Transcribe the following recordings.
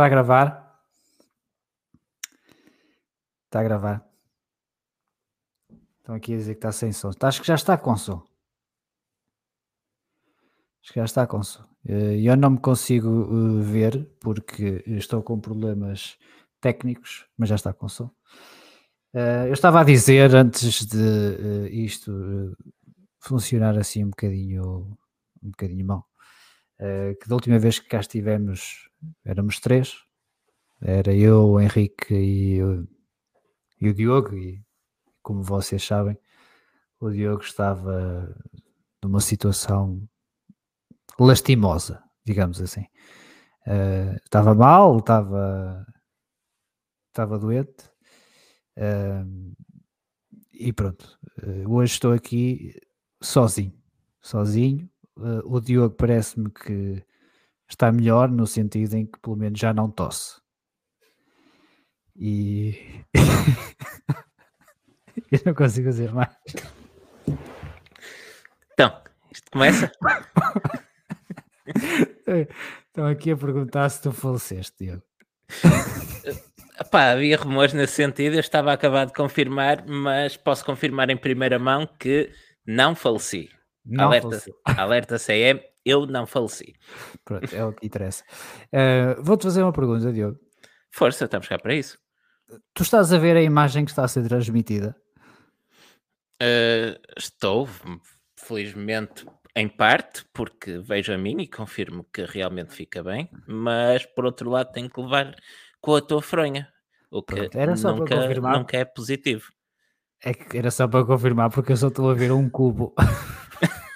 Está a gravar? Está a gravar. Estão aqui a dizer que está sem som. Acho que já está com som. Acho que já está com som. Eh, Eu não me consigo eh, ver porque estou com problemas técnicos, mas já está com som. Eh, Eu estava a dizer antes de isto funcionar assim um bocadinho, um bocadinho mal, que da última vez que cá estivemos éramos três, era eu, o Henrique e, o- e o Diogo, e como vocês sabem, o Diogo estava numa situação lastimosa, digamos assim. Eh, estava mal, estava, estava doente. eh, e pronto, eh, hoje estou aqui sozinho, sozinho. O Diogo parece-me que está melhor no sentido em que pelo menos já não tosse. E eu não consigo dizer mais. Então, isto começa? Estão aqui a perguntar se tu faleceste, Diogo. Epá, havia rumores nesse sentido, eu estava a acabar de confirmar, mas posso confirmar em primeira mão que não faleci. Não alerta, faleceu. alerta CM, eu não faleci. Pronto, é o que interessa. Eh, Vou-te fazer uma pergunta, Diogo. Força, estamos cá para isso. Tu estás a ver a imagem que está a ser transmitida? Uh, estou, felizmente, em parte, porque vejo a mim e confirmo que realmente fica bem, mas por outro lado tenho que levar com a tua fronha, o que Pronto, era só para nunca, confirmar. nunca é positivo. É que era só para confirmar, porque eu só estou a ver um cubo.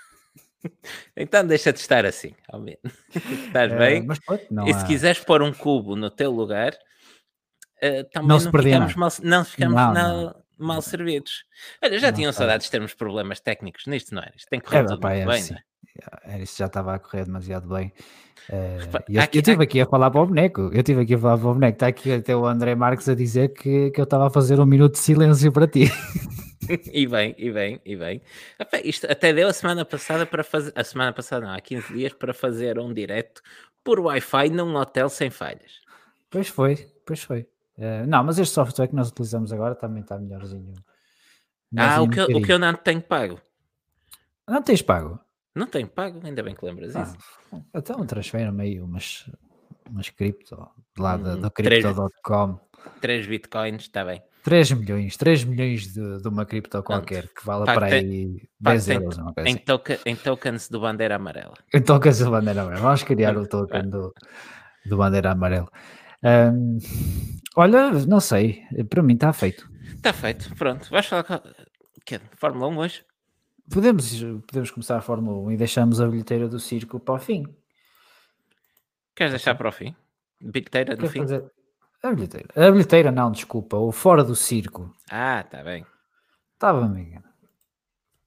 Então deixa de estar assim, ao menos. Estás Eh, bem? não e se há- quiseres pôr um cubo no teu lugar, eh, também Não não, se ficamos, mal, não ficamos Não, na- mal servidos. Olha, já Não tinham saudades de termos problemas técnicos nisto, não é? Isto tem corrido É, tudo é bem, assim. não é? Era isso já estava a correr demasiado bem. E eu, aqui- eu estive aqui a falar para o boneco. Eu estive aqui a falar para o boneco. Está aqui até o André Marques a dizer que, que eu estava a fazer um minuto de silêncio para ti. E bem, e bem, e bem. Isto até deu a semana passada para fazer. A semana passada, não, há 15 dias para fazer um direto por Wi-Fi num hotel sem falhas. Pois foi, pois foi. Eh, não, mas este software que nós utilizamos agora também está melhorzinho. Ah, melhorzinho o um que, o que eu não tenho pago. Não tens pago? Não tenho pago, ainda bem que lembras Ah, isso. então transfere-me aí umas, umas cripto lá Hum, do três- crypto.com. 3 bitcoins, está bem. 3 milhões, 3 milhões de, de uma cripto qualquer que vale para aí pá, 10 tem- euros. Em, assim. toca- em tokens do bandeira amarela. Então, que essa bandeira amarela. Vamos criar o token do, do bandeira amarela. Ahm, olha, não sei, para mim está feito. Está feito, pronto. Vais falar com... que é, Fórmula 1 hoje? Podemos, podemos começar a Fórmula 1 e deixamos a bilheteira do circo para o fim. Queres deixar para o fim? Bilheteira Quer fim? fazer a bilheteira? A bilheteira não, desculpa, o fora do circo. Ah, está bem. Estava-me a enganar.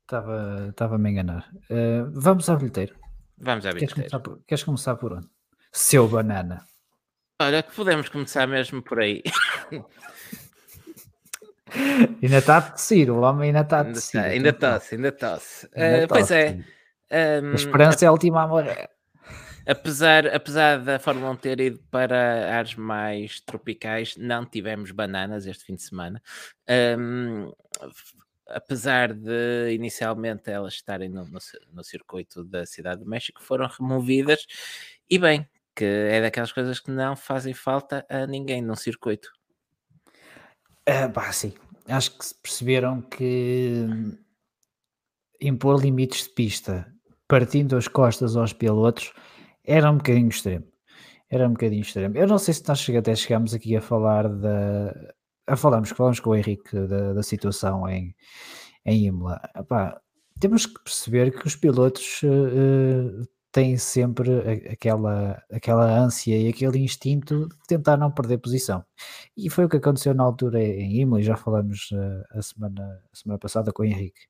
Estava- Estava-me a enganar. Ah, vamos à bilheteira. Vamos à Queres bilheteira. começar, por, queres começar por onde? Seu banana. Olha, que podemos começar mesmo por aí. Ainda está a tossir, o homem ainda está a ainda tossir. ainda tosse, ainda tosse. Ainda Ah, pois tosse. é. Ahm, A esperança é a última a morrer. apesar, apesar da Fórmula 1 ter ido para áreas mais tropicais, não tivemos bananas este fim de semana. Ahm, f- apesar de inicialmente elas estarem no, no no circuito da Cidade do México, foram removidas e bem, que é daquelas coisas que não fazem falta a ninguém num circuito. Ah, pá, sim. Acho que se perceberam que impor limites de pista partindo as costas aos pilotos era um bocadinho extremo. Era um bocadinho extremo. Eu não sei se nós até chegámos aqui a falar da. A falarmos, falamos com o Henrique da, da situação em, em Imola. Epá, temos que perceber que os pilotos eh, têm sempre aquela, aquela ânsia e aquele instinto de tentar não perder posição. E foi o que aconteceu na altura em Imola, e já falamos eh, a, semana, a semana passada com o Henrique.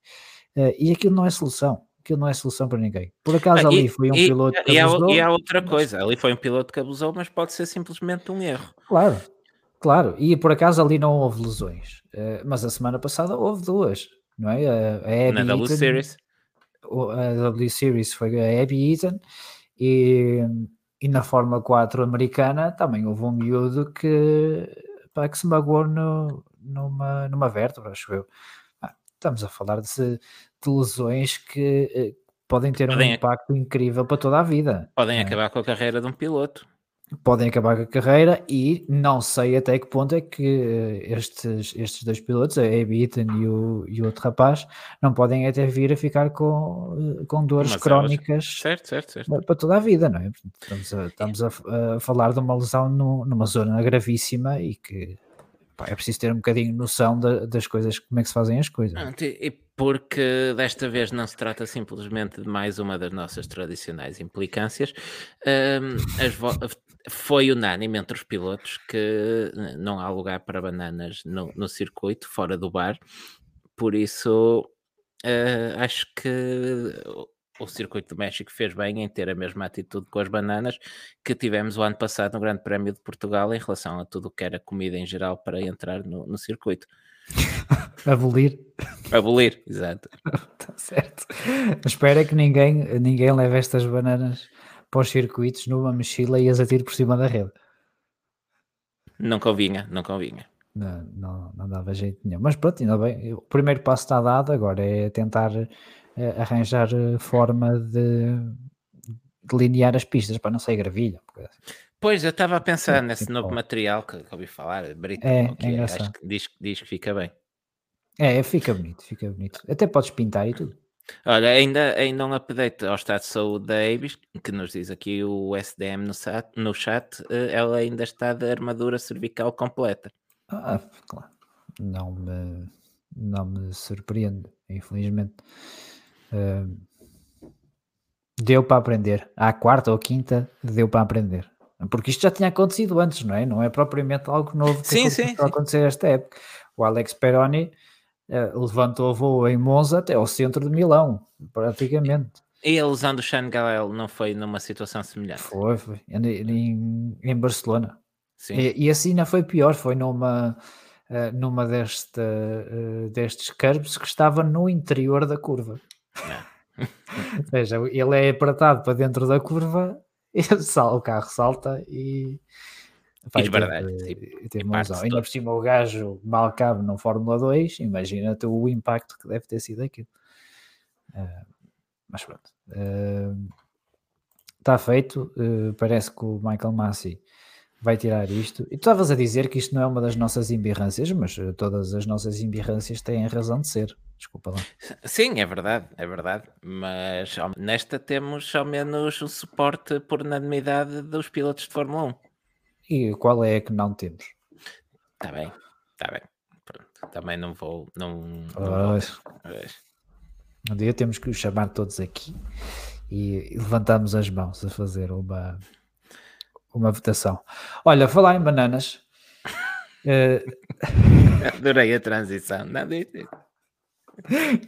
Eh, e aquilo não é solução. Aquilo não é solução para ninguém. Por acaso Ah, ali e- foi um e- piloto que e, há, abusou, e há outra mas- coisa, ali foi um piloto que abusou, mas pode ser simplesmente um erro. Claro, claro. E por acaso ali não houve lesões. Eh, mas a semana passada houve duas, não é? A, a Na W Series. A W Series foi a Abby Eaton e, e na Fórmula 4 americana também houve um miúdo que, pá, que se magoou no, numa, numa vértebra, acho eu. Ah, estamos a falar de, de lesões que eh, podem ter podem, um impacto incrível para toda a vida. Podem é. acabar com a carreira de um piloto podem acabar com a carreira e não sei até que ponto é que eh, estes, estes dois pilotos, a Abe Eaton e o, e o outro rapaz, não podem até vir a ficar com, eh, com dores Mas crónicas certo, certo, certo. para toda a vida, não é? Estamos a, estamos a, a falar de uma lesão no, numa zona gravíssima e que pá, é preciso ter um bocadinho noção das coisas, como é que se fazem as coisas. E porque desta vez não se trata simplesmente de mais uma das nossas tradicionais implicâncias. Um, foi unânime entre os pilotos que não há lugar para bananas no, no circuito, fora do bar, por isso uh, acho que o circuito do México fez bem em ter a mesma atitude com as bananas que tivemos o ano passado no Grande Prémio de Portugal em relação a tudo o que era comida em geral para entrar no, no circuito. Abolir. Abolir, exato. Está certo. Espero é que ninguém, ninguém leve estas bananas para os circuitos numa mochila e as atire por cima da rede. Não convinha, não convinha. Não, não, não dava jeito nenhum. Mas pronto, ainda bem. O primeiro passo está dado, agora é tentar é, arranjar eh, forma de delinear as pistas para não sair gravilha. Pois, eu estava a pensar nesse tipo, novo material que, que ouvi falar, Brito, é, que é, acho que diz, diz que fica bem. É, fica bonito, fica bonito. Até podes pintar e tudo. Olha, ainda, ainda um update ao estado de saúde da Avis, que nos diz aqui o SDM no chat, no chat eh, ela ainda está de armadura cervical completa. Ah, claro. Não me, não me surpreende, infelizmente. Uh, deu para aprender. À quarta ou quinta, deu para aprender. Porque isto já tinha acontecido antes, não é? Não é propriamente algo novo que sim, sim, sim. acontecer esta época. O Alex Peroni uh, levantou voo em Monza até ao centro de Milão, praticamente. E a lesão do Sean Galel não foi numa situação semelhante? Foi, foi. Em, em Barcelona. Sim. E, e assim não foi pior, foi numa, uh, numa deste, uh, destes curbs que estava no interior da curva. Ou seja, ele é apertado para dentro da curva o carro salta e. Vai, e verdade, teve, teve uma Ainda por cima o gajo mal cabe no Fórmula 2, imagina-te o impacto que deve ter sido aquilo. Uh, mas pronto. Uh, está feito. Uh, parece que o Michael Massey vai tirar isto. E tu estavas a dizer que isto não é uma das nossas embirrâncias, mas todas as nossas embirrâncias têm razão de ser. Desculpa lá. Sim, é verdade, é verdade. Mas nesta temos ao menos o suporte por unanimidade dos pilotos de Fórmula 1. E qual é que não temos? Está bem, está bem. Pronto, também não vou. Não, não vou. Um dia temos que os chamar todos aqui e levantamos as mãos a fazer uma, uma votação. Olha, falar em bananas. uh... Adorei a transição. Não,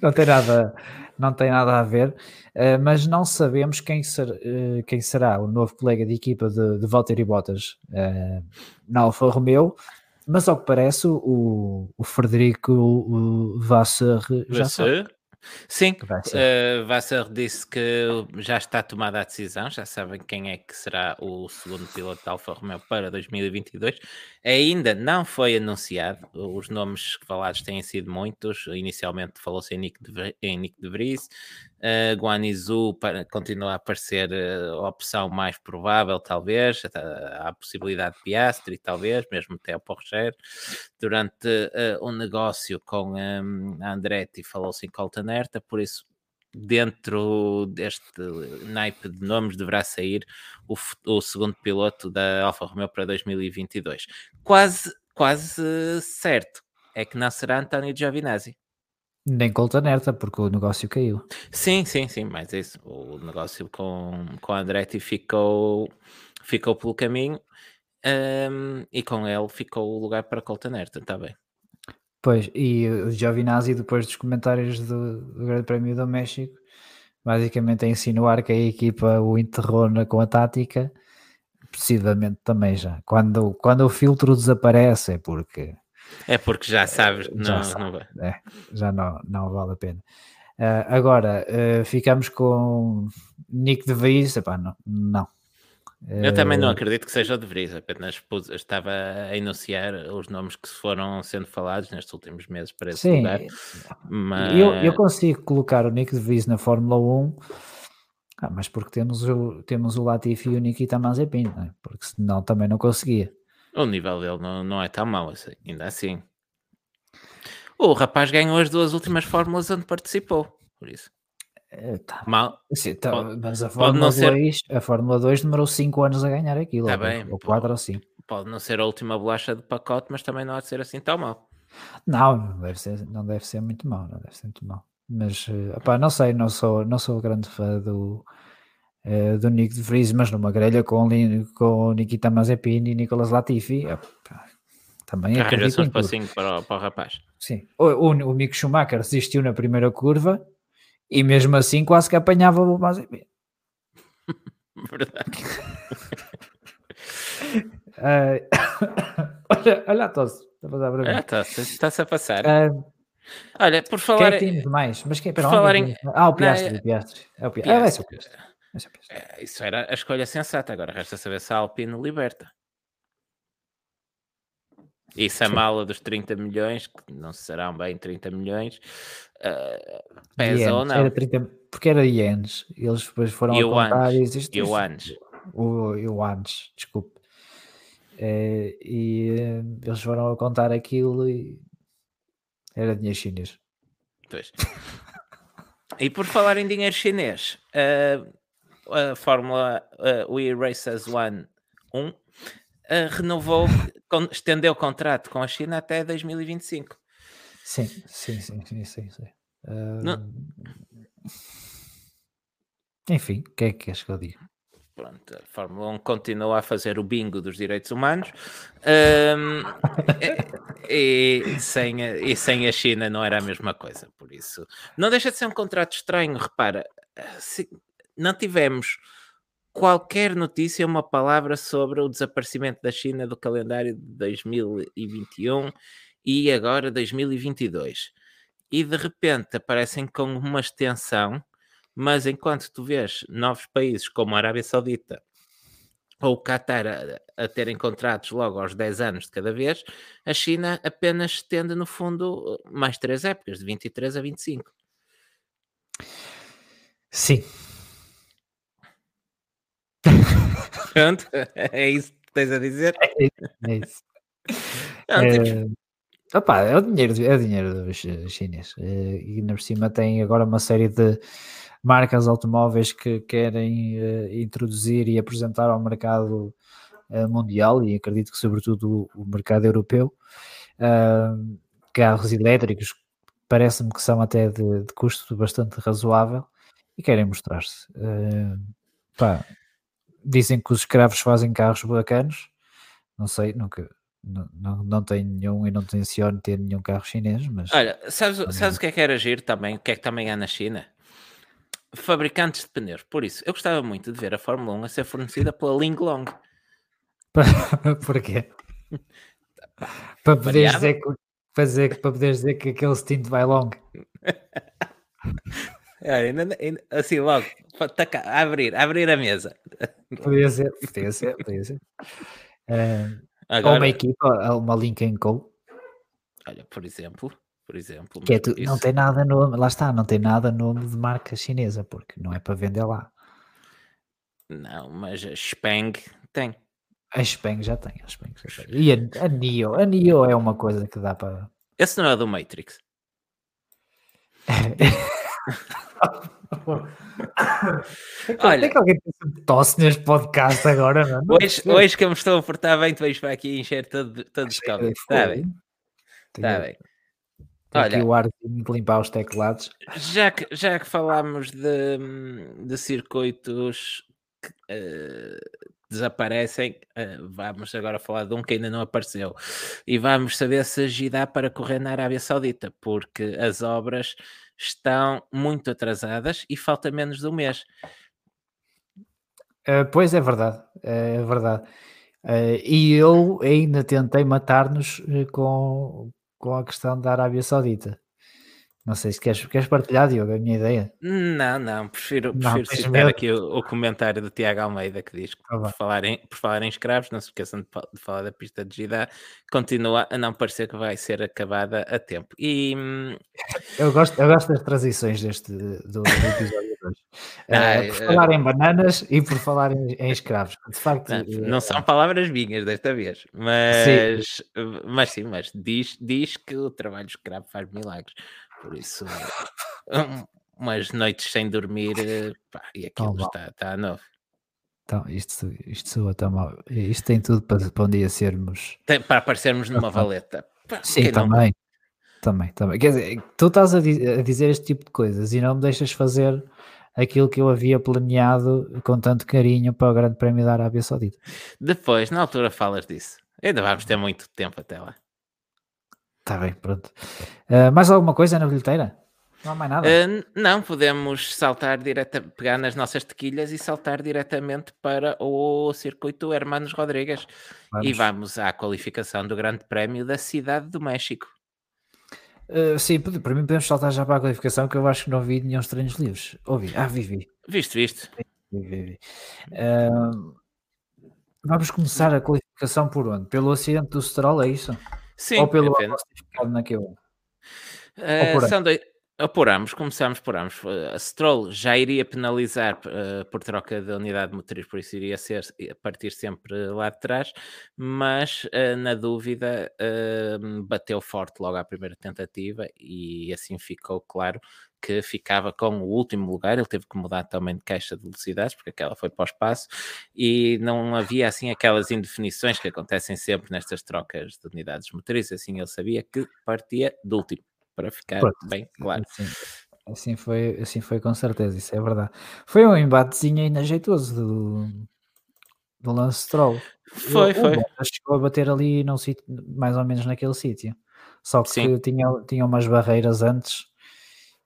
não tem nada, não tem nada a ver, uh, mas não sabemos quem, ser, uh, quem será o novo colega de equipa de, de Valtteri Bottas uh, na Alfa Romeo, mas ao que parece o, o Frederico Vasseur já sabe. Sim, uh, Vassar disse que já está tomada a decisão, já sabem quem é que será o segundo piloto da Alfa Romeo para 2022. Ainda não foi anunciado, os nomes falados têm sido muitos. Inicialmente falou-se em Nick de, em Nick de Vries, Uh, Guanizu para, continua a parecer uh, a opção mais provável, talvez. Há a possibilidade de Piastri, talvez, mesmo até o Porsche. Durante uh, um negócio com um, a Andretti, falou-se em Colton Herta, por isso, dentro deste naipe de nomes, deverá sair o, o segundo piloto da Alfa Romeo para 2022. Quase, quase certo é que não será António Giovinazzi. Nem Coltanerta, porque o negócio caiu. Sim, sim, sim, mas isso, o negócio com, com a Andretti ficou, ficou pelo caminho um, e com ele ficou o lugar para Coltanerta, está bem. Pois, e o Giovinazzi, depois dos comentários do, do Grande Prémio do México, basicamente a insinuar que a equipa o enterrou com a tática, precisamente também já. Quando, quando o filtro desaparece é porque é porque já sabes, já não, sabe, não vai. É, já não, não vale a pena. Uh, agora, uh, ficamos com Nick de Vries, epá, não, não. Eu também não acredito que seja o de Vries, apenas pus, estava a enunciar os nomes que foram sendo falados nestes últimos meses para esse Sim, lugar. Mas... eu, eu consigo colocar o Nick de Vries na Fórmula 1, ah, mas porque temos o, temos o Latifi e o Nikita Mazepin, não é? porque senão também não conseguia. O nível dele não, não é tão mau, assim, ainda assim. O rapaz ganhou as duas últimas fórmulas onde participou, por isso. Eh, tá. Mal. Sim, tá, Pode- mas a Fórmula, não ser- 2, a Fórmula 2 demorou 5 anos a ganhar aquilo, Tá ou, bem, ou pô. 4 ou 5. Pode não ser a última bolacha de pacote, mas também não há de ser assim tão mal. Não, não deve ser, não deve ser muito mau, não deve ser muito mau. Mas, eh, opá, não sei, não sou, não sou grande fã do, eh, do Nick de Vries, mas numa grelha com, com Nikita Mazepin e Nicolas Latifi, opá, também Arranja-se acredito um espacinho para, o- para o rapaz. Sim. O, o, o Mick Schumacher desistiu na primeira curva e mesmo assim quase que apanhava o Mazepin. Verdade. Eh, olha, olha a tosse, está a. Ah, Está-se a passar. Eh, Olha, por Quem falar. é que temos mais? Mas quem? por Espera, onde falar é em- Ah, o Não, Piastri, é- o Piastri. É o Piastri. Ah, Piastri. Vai ser o Piastri. É, Isso era a escolha sensata. Agora resta saber se a Alpine liberta. E se a mala dos 30 milhões, que não serão bem 30 milhões, ah, pesa ou Ienes, não. Era 30, porque era ienes. Eles depois foram a Ioanes, contar e existe. O desculpe. Eh, e eh, eles foram a contar aquilo e era dinheiro chinês. Pois. E por falar em dinheiro chinês, ah, a Fórmula ah, We Races One 1 ah, renovou, con- estendeu o contrato com a China até 2025. Sim, sim, sim, sim, sim. sim. Não- Enfim, o que é que queres que eu diga? Pronto, a Fórmula 1 continua a fazer o bingo dos direitos humanos ahm, e, e sem, a- e sem a China não era a mesma coisa, por isso não deixa de ser um contrato estranho. Repara, se- não tivemos qualquer notícia, uma palavra sobre o desaparecimento da China do calendário de 2021 e agora 2022, e de repente aparecem com uma extensão mas enquanto tu vês novos países como a Arábia Saudita ou o Qatar a, a terem contratos logo aos 10 anos de cada vez, a China apenas estende, no fundo, mais três épocas, de 23 a 25. Sim, Pronto, é isso que tens a dizer? é isso. Não, temos- Eh, opá, é o dinheiro, é o dinheiro dos chi- chineses. Eh, e ainda por cima tem agora uma série de marcas automóveis que querem eh, introduzir e apresentar ao mercado eh, mundial e acredito que sobretudo o, o mercado europeu. ah, carros elétricos parece-me que são até de, de custo bastante razoável e querem mostrar-se. Eh, pá, dizem que os escravos fazem carros bacanos, não sei, nunca, não, não, não tenho nenhum e não tenciono ter nenhum carro chinês, mas Olha, sabes, sabes o que é que era giro também? O que é que também há na China? Fabricantes de pneus. Por isso, eu gostava muito de ver a Fórmula 1 a ser fornecida pela Linglong. porquê? para poderes dizer que, que- para poderes dizer que aquele stint vai longo. Olha, ainda- ainda- assim logo, taca- abrir, a abrir a mesa. Podia ser, podia ser, podia ser. Ou Agora, uma equipa, uma Lincoln Co. olha, por exemplo, por exemplo, Que é tu- não tem nada nome, lá está, não tem nada nome de marca chinesa, porque não é para vender lá. não, mas a Speng tem. A Speng já tem, a Speng já tem. E a, a Nio, a Nio é uma coisa que dá para. Esse não é do Matrix. Olha. Tem que alguém que tosse neste podcast agora, Hoje, hoje que eu me estou a portar bem, tu vais para aqui e encher todo, todo de Covid. Está bem, está bem. Tem aqui Olha. o arzinho de limpar os teclados. Já que, já que falámos de, de circuitos que eh, desaparecem, eh, vamos agora falar de um que ainda não apareceu. E vamos saber se a Gi dá para correr na Arábia Saudita, porque as obras estão muito atrasadas e falta menos de um mês. Uh, pois é verdade, é verdade. Uh, e eu ainda tentei matar-nos uh, com, com a questão da Arábia Saudita. Não sei se queres, queres partilhar, Diogo, a minha ideia. Não, não, prefiro, prefiro não, citar aqui o, o, comentário do Tiago Almeida que diz que ah, por, falar em, por falar em escravos, não se esqueçam de, de, falar da pista de Gidá, continua a não parecer que vai ser acabada a tempo. E hum, eu gosto, eu gosto das transições deste do, do episódio de hoje. Ah, uh, por falar em bananas e por falar em, em escravos. De facto, não, não uh, são palavras minhas desta vez, mas sim, mas, sim, mas diz, diz que o trabalho escravo faz milagres. Por isso, um, umas noites sem dormir pá, e aquilo está, está a novo. Então, isto, isto soa tão mal. Isto tem tudo para, para um dia sermos. Tem, para aparecermos numa valeta. Pá, Sim, também. Não... Também, também. Quer dizer, tu estás a, di a, dizer este tipo de coisas e não me deixas fazer aquilo que eu havia planeado com tanto carinho para o Grande Prémio da Arábia Saudita. Depois, na altura, falas disso. Ainda vamos ter muito tempo até lá. Está bem, pronto. Uh, mais alguma coisa na bilheteira? Não há mais nada? Uh, não, podemos saltar direta, pegar nas nossas tequilhas e saltar diretamente para o circuito Hermanos Rodrigues. Vamos. E vamos à qualificação do Grande Prémio da Cidade do México. Uh, sim, para mim podemos saltar já para a qualificação que eu acho que não vi nenhum treinos livres. Ouvi, ah, vi, vi. Viste, viste. Vi, vi, vi. Uh, vamos começar a qualificação por onde? Pelo acidente do Stroll, é isso? Sim, Ou pelo ficado na Q1? Uh, são dois, por ambos, começamos por ambos. A Stroll já iria penalizar uh, por troca de unidade motriz, por isso iria ser a partir sempre lá de trás, mas uh, na dúvida uh, bateu forte logo à primeira tentativa e assim ficou claro que ficava com o último lugar, ele teve que mudar também de caixa de velocidades, porque aquela foi para o espaço, e não havia assim aquelas indefinições que acontecem sempre nestas trocas de unidades motrizes, assim ele sabia que partia do último, para ficar Pronto, bem claro. Assim, assim, foi, assim foi com certeza, isso é verdade. Foi um embatezinho inajeitoso do, do Lance Stroll. Foi, o, foi. O chegou a bater ali num sítio, mais ou menos naquele sítio. Só que Sim. tinha, tinha umas barreiras antes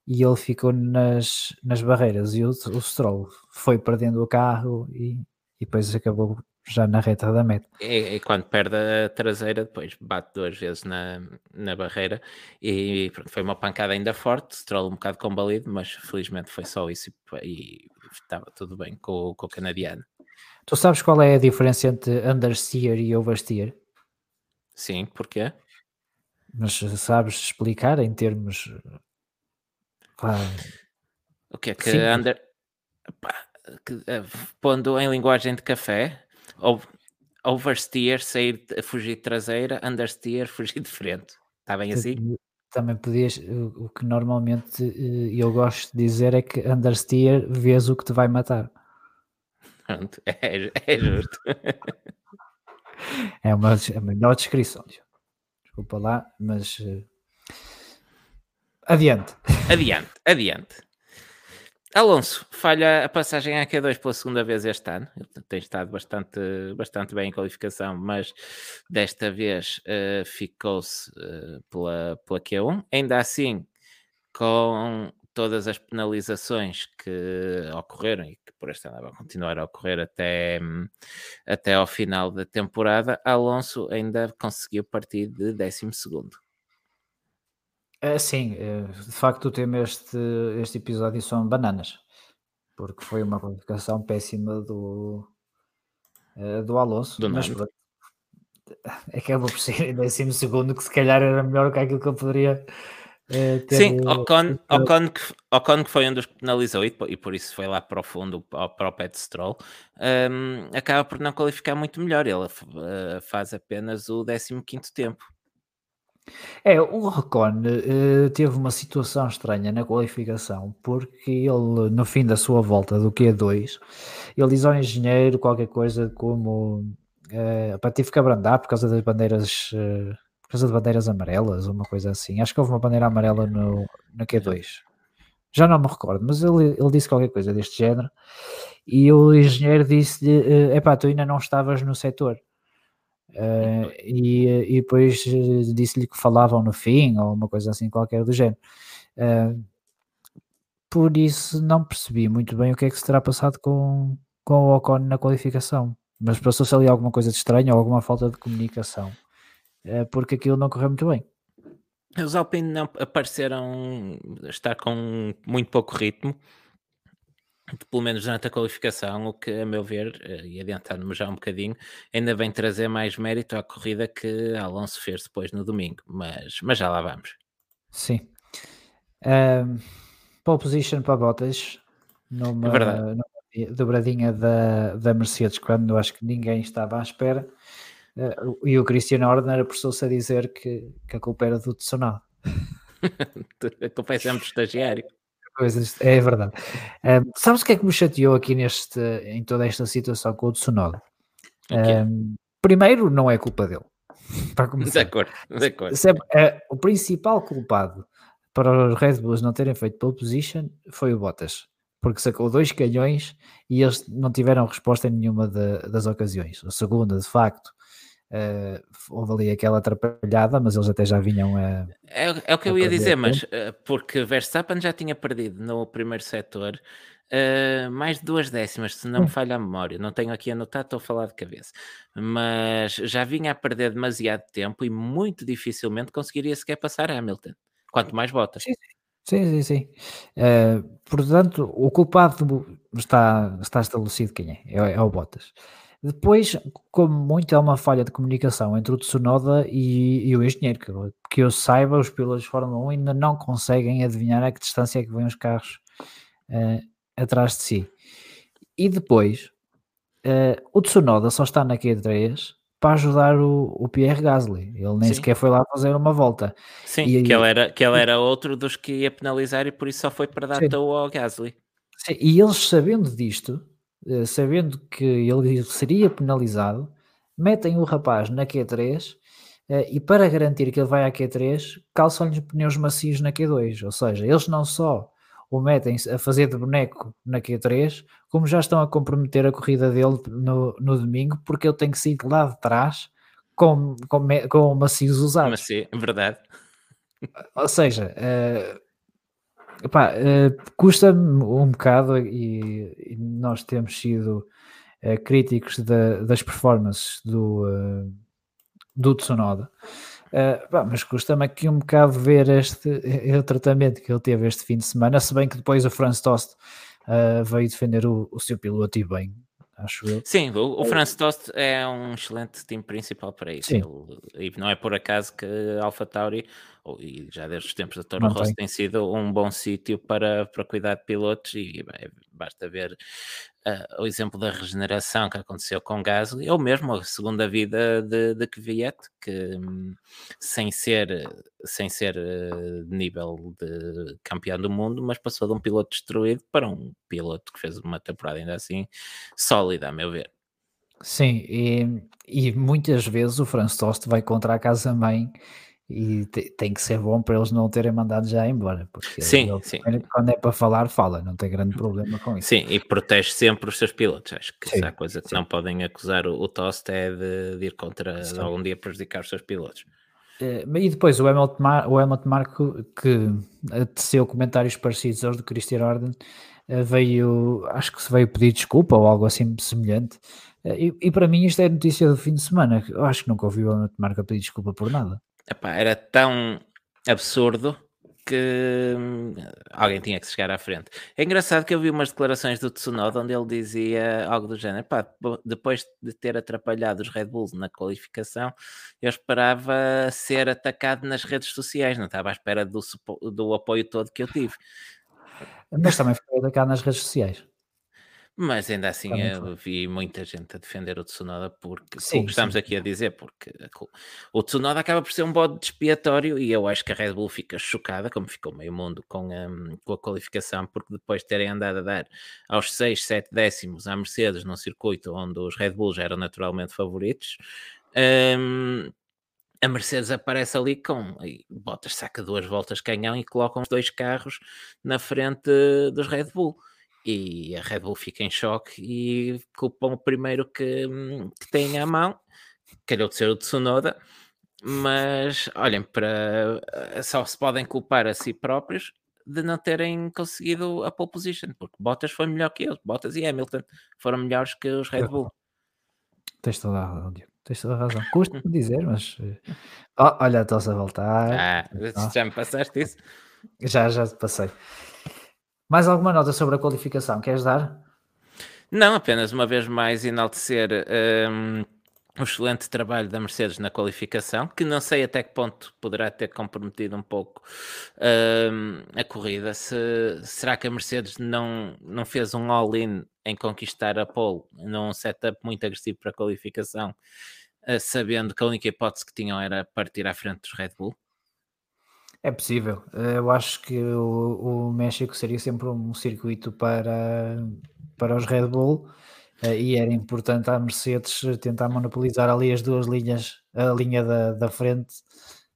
e ele ficou nas, nas barreiras e o, o Stroll foi perdendo o carro e, e depois acabou já na reta da meta. E, e, quando perde a traseira, depois bate duas vezes na, na barreira e pronto, foi uma pancada ainda forte, Stroll um bocado combalido, mas felizmente foi só isso e, e estava tudo bem com, com o canadiano. Tu sabes qual é a diferença entre understeer e oversteer? Sim, porquê? Mas sabes explicar em termos o que é que Sim. under. Pá, que, uh, pondo em linguagem de café, ou, oversteer, sair, fugir de traseira, understeer, fugir de frente. Está bem assim? Também podias, o que normalmente eh, eu gosto de dizer é que understeer vês o que te vai matar. Pronto, é, é justo. é, uma, é a melhor descrição. Desculpa lá, mas Adiante. Adiante, adiante. Alonso falha a passagem à Q2 pela segunda vez este ano. Ele tem estado bastante, bastante bem em qualificação, mas desta vez uh, ficou-se uh, pela, pela Q1. Ainda assim, com todas as penalizações que ocorreram e que por este ano vão continuar a ocorrer até, até ao final da temporada, Alonso ainda conseguiu partir de 12 segundo. É, sim, é, de facto o tema este, este episódio são bananas, porque foi uma qualificação péssima do, é, do Alonso, do mas acabou por ser em décimo segundo, que se calhar era melhor que aquilo que eu poderia é, ter. Sim, Ocon, Ocon, que, Ocon que foi um dos que penalizou e, e por isso foi lá para o fundo para o Pet Stroll, um, acaba por não qualificar muito melhor, ele uh, faz apenas o 15 quinto tempo. É, o Recon uh, teve uma situação estranha na qualificação, porque ele, no fim da sua volta do Q2, ele diz ao engenheiro qualquer coisa como uh, para tive que abrandar por causa das bandeiras, uh, por causa de bandeiras amarelas, uma coisa assim. Acho que houve uma bandeira amarela no, no Q2. Já não me recordo, mas ele, ele disse qualquer coisa deste género. E o engenheiro disse-lhe: uh, Epá, tu ainda não estavas no setor. Uh, e, e depois eh, disse-lhe que falavam no fim, ou uma coisa assim qualquer do género. Uh, por isso não percebi muito bem o que é que se terá passado com, com o Ocon na qualificação. Mas passou-se ali alguma coisa de estranho ou alguma falta de comunicação, uh, porque aquilo não correu muito bem. Os Alpine não apareceram estar com muito pouco ritmo, pelo menos durante a qualificação, o que, a meu ver, eh, e adiantando-me já um bocadinho, ainda vem trazer mais mérito à corrida que Alonso fez depois no domingo, mas, mas já lá vamos. Sim. Um, pole position para Bottas, numa, É numa dobradinha da, da Mercedes, quando acho que ninguém estava à espera. Uh, e o Cristiano Horner apressou-se a dizer que, que a culpa era do Tsunoda. a culpa é sempre estagiário. Coisas, é verdade. Um, sabes o que é que me chateou aqui neste, em toda esta situação com o Tsunoda? Um, primeiro, não é culpa dele. Para começar. De acordo, de acordo. É, o principal culpado para os Red Bulls não terem feito pole position foi o Bottas porque sacou dois canhões e eles não tiveram resposta em nenhuma de, das ocasiões. A segunda, de facto, uh, houve ali aquela atrapalhada, mas eles até já vinham a. É, é o que eu ia dizer, mas uh, porque Verstappen já tinha perdido no primeiro setor. Uh, mais de duas décimas, se não me hum. falha a memória, não tenho aqui anotado, estou a falar de cabeça, mas já vinha a perder demasiado tempo e muito dificilmente conseguiria sequer passar Hamilton, quanto mais botas. Sim, sim. Sim, sim, sim. Uh, portanto, o culpado está, está estabelecido quem é, é, é, o Bottas. Depois, como muito, é uma falha de comunicação entre o Tsunoda e, e o engenheiro, que, que eu saiba, os pilotos de Fórmula 1 ainda não conseguem adivinhar a que distância é que vêm os carros uh, atrás de si. E depois, uh, o Tsunoda só está na Q3 para ajudar o, o Pierre Gasly. Ele nem Sim. sequer foi lá fazer uma volta. Sim, e, que, ele era, que ele era outro dos que ia penalizar e por isso só foi para dar ao Gasly. Sim, e eles sabendo disto, sabendo que ele seria penalizado, metem o rapaz na Q3 eh, e para garantir que ele vai à Q3, calçam-lhe pneus macios na Q2. Ou seja, eles não só o metem a fazer de boneco na Q3, como já estão a comprometer a corrida dele no, no domingo, porque ele tem que sair lá de trás com, com, com macios usados. Macio, verdade. Ou seja, uh, uh, custa-me um bocado e, e, nós temos sido uh, críticos das performances do, do Tsunoda. Uh, mas custa-me aqui um bocado ver este o tratamento que ele teve este fim de semana, se bem que depois o Franz Tost uh, veio defender o, o, seu piloto e bem, acho eu. Sim, o, o Franz Tost é um excelente time principal para isso. Ele, e não é por acaso que Alpha Tauri, e já desde os tempos da Toro Rosso, tem sido um bom sítio para, para cuidar de pilotos e bem, basta ver uh, o exemplo da regeneração que aconteceu com Gasly, ou mesmo a segunda vida de, de Kvyat, que um, sem ser, sem ser uh, nível de campeão do mundo, mas passou de um piloto destruído para um piloto que fez uma temporada ainda assim sólida, a meu ver. Sim, e, e muitas vezes o Franz Tost vai contra a casa-mãe e tem que ser bom para eles não terem mandado já embora, porque sim, ele, sim. quando é para falar, fala, não tem grande problema com isso. Sim, e protege sempre os seus pilotos. Acho que sim, a coisa que sim. não podem acusar o, o Tost é de, de ir contra, de algum dia prejudicar os seus pilotos. Eh, e depois o Hamilton, Mar, o Hamilton Marco, que teceu comentários parecidos aos do Christian Orden, eh, veio, acho que se veio pedir desculpa ou algo assim semelhante. Eh, e, e para mim isto é notícia do fim de semana. Eu acho que nunca ouvi o Hamilton Marco pedir desculpa por nada. Epá, era tão absurdo que hum, alguém tinha que chegar à frente. É engraçado que eu vi umas declarações do Tsunoda onde ele dizia algo do género: depois de ter atrapalhado os Red Bulls na qualificação, eu esperava ser atacado nas redes sociais, não estava à espera do, do apoio todo que eu tive. Mas também foi atacado nas redes sociais. Mas ainda assim eu vi muita gente a defender o Tsunoda porque sim, o que estamos sim. aqui a dizer, porque o Tsunoda acaba por ser um bode expiatório e eu acho que a Red Bull fica chocada, como ficou meio mundo com a, com a qualificação, porque depois de terem andado a dar aos 6, 7 décimos à Mercedes num circuito onde os Red Bulls eram naturalmente favoritos. Um, a Mercedes aparece ali com botas, saca duas voltas canhão e colocam os dois carros na frente dos Red Bull e a Red Bull fica em choque e culpam o primeiro que, que tem à mão, calhou de ser o Tsunoda, mas olhem, para, só se podem culpar a si próprios de não terem conseguido a pole position, porque Bottas foi melhor que eles, Bottas e Hamilton foram melhores que os Red Bull. Tens toda a razão, tens toda a razão. Custa-me dizer, mas. Oh, olha, estás a voltar. Ah, já me passaste isso? Já, já te passei. Mais alguma nota sobre a qualificação? Queres dar? Não, apenas uma vez mais enaltecer um, o excelente trabalho da Mercedes na qualificação, que não sei até que ponto poderá ter comprometido um pouco um, a corrida. Se, será que a Mercedes não, não fez um all-in em conquistar a pole, num setup muito agressivo para a qualificação, uh, sabendo que a única hipótese que tinham era partir à frente dos Red Bull? É possível. Eu acho que o, o México seria sempre um circuito para, para os Red Bull eh, e era importante a Mercedes tentar monopolizar ali as duas linhas, a linha da, da frente,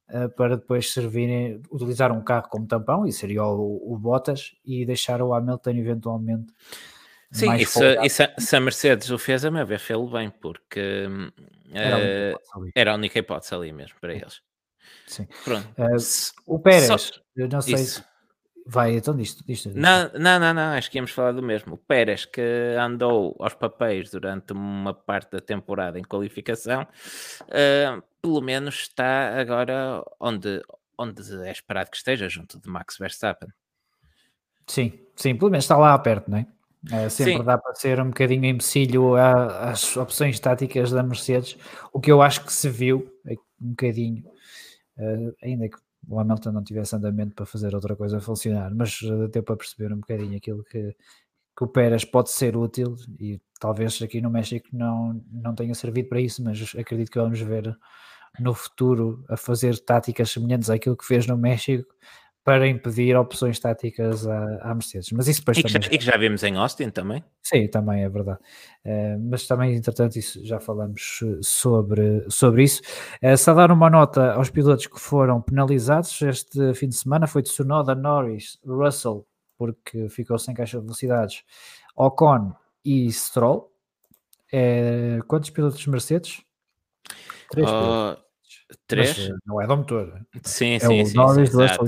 eh, para depois servirem, utilizar um carro como tampão, e seria o, o Bottas, e deixar o Hamilton eventualmente. Sim, isso, isso, se a Mercedes o fez, a meu ver, fez bem, porque era, uh, era a única hipótese ali mesmo para eles. Sim. Pronto. Uh, o Pérez, Só... eu não sei Isso. se Vai, então disto, disto, disto. Não, não, não, não, acho que íamos falar do mesmo. O Pérez, que andou aos papéis durante uma parte da temporada em qualificação, uh, pelo menos está agora onde, onde é esperado que esteja, junto de Max Verstappen. Sim, sim, pelo menos está lá perto, não é? É, sempre sim. dá para ser um bocadinho empecilho às opções táticas da Mercedes, o que eu acho que se viu um bocadinho, uh, ainda que o Hamilton não tivesse andamento para fazer outra coisa funcionar, mas eh, deu para perceber um bocadinho aquilo que, que o Pérez pode ser útil e talvez aqui no México não, não tenha servido para isso, mas acredito que vamos ver no futuro a fazer táticas semelhantes àquilo que fez no México para impedir opções táticas à, à Mercedes. Mas isso depois e que, já, e que já vimos em Austin também. Sim, também é verdade. Uh, mas também, entretanto, isso, já falamos sobre, sobre isso. Uh, só dar uma nota aos pilotos que foram penalizados este fim de semana foi Tsunoda, Norris, Russell, porque ficou sem caixa de velocidades, Ocon e Stroll. Uh, quantos pilotos Mercedes? Três pilotos. Três? Mas, eh, não é do motor. Sim, é sim, sim. Norris sim, exato,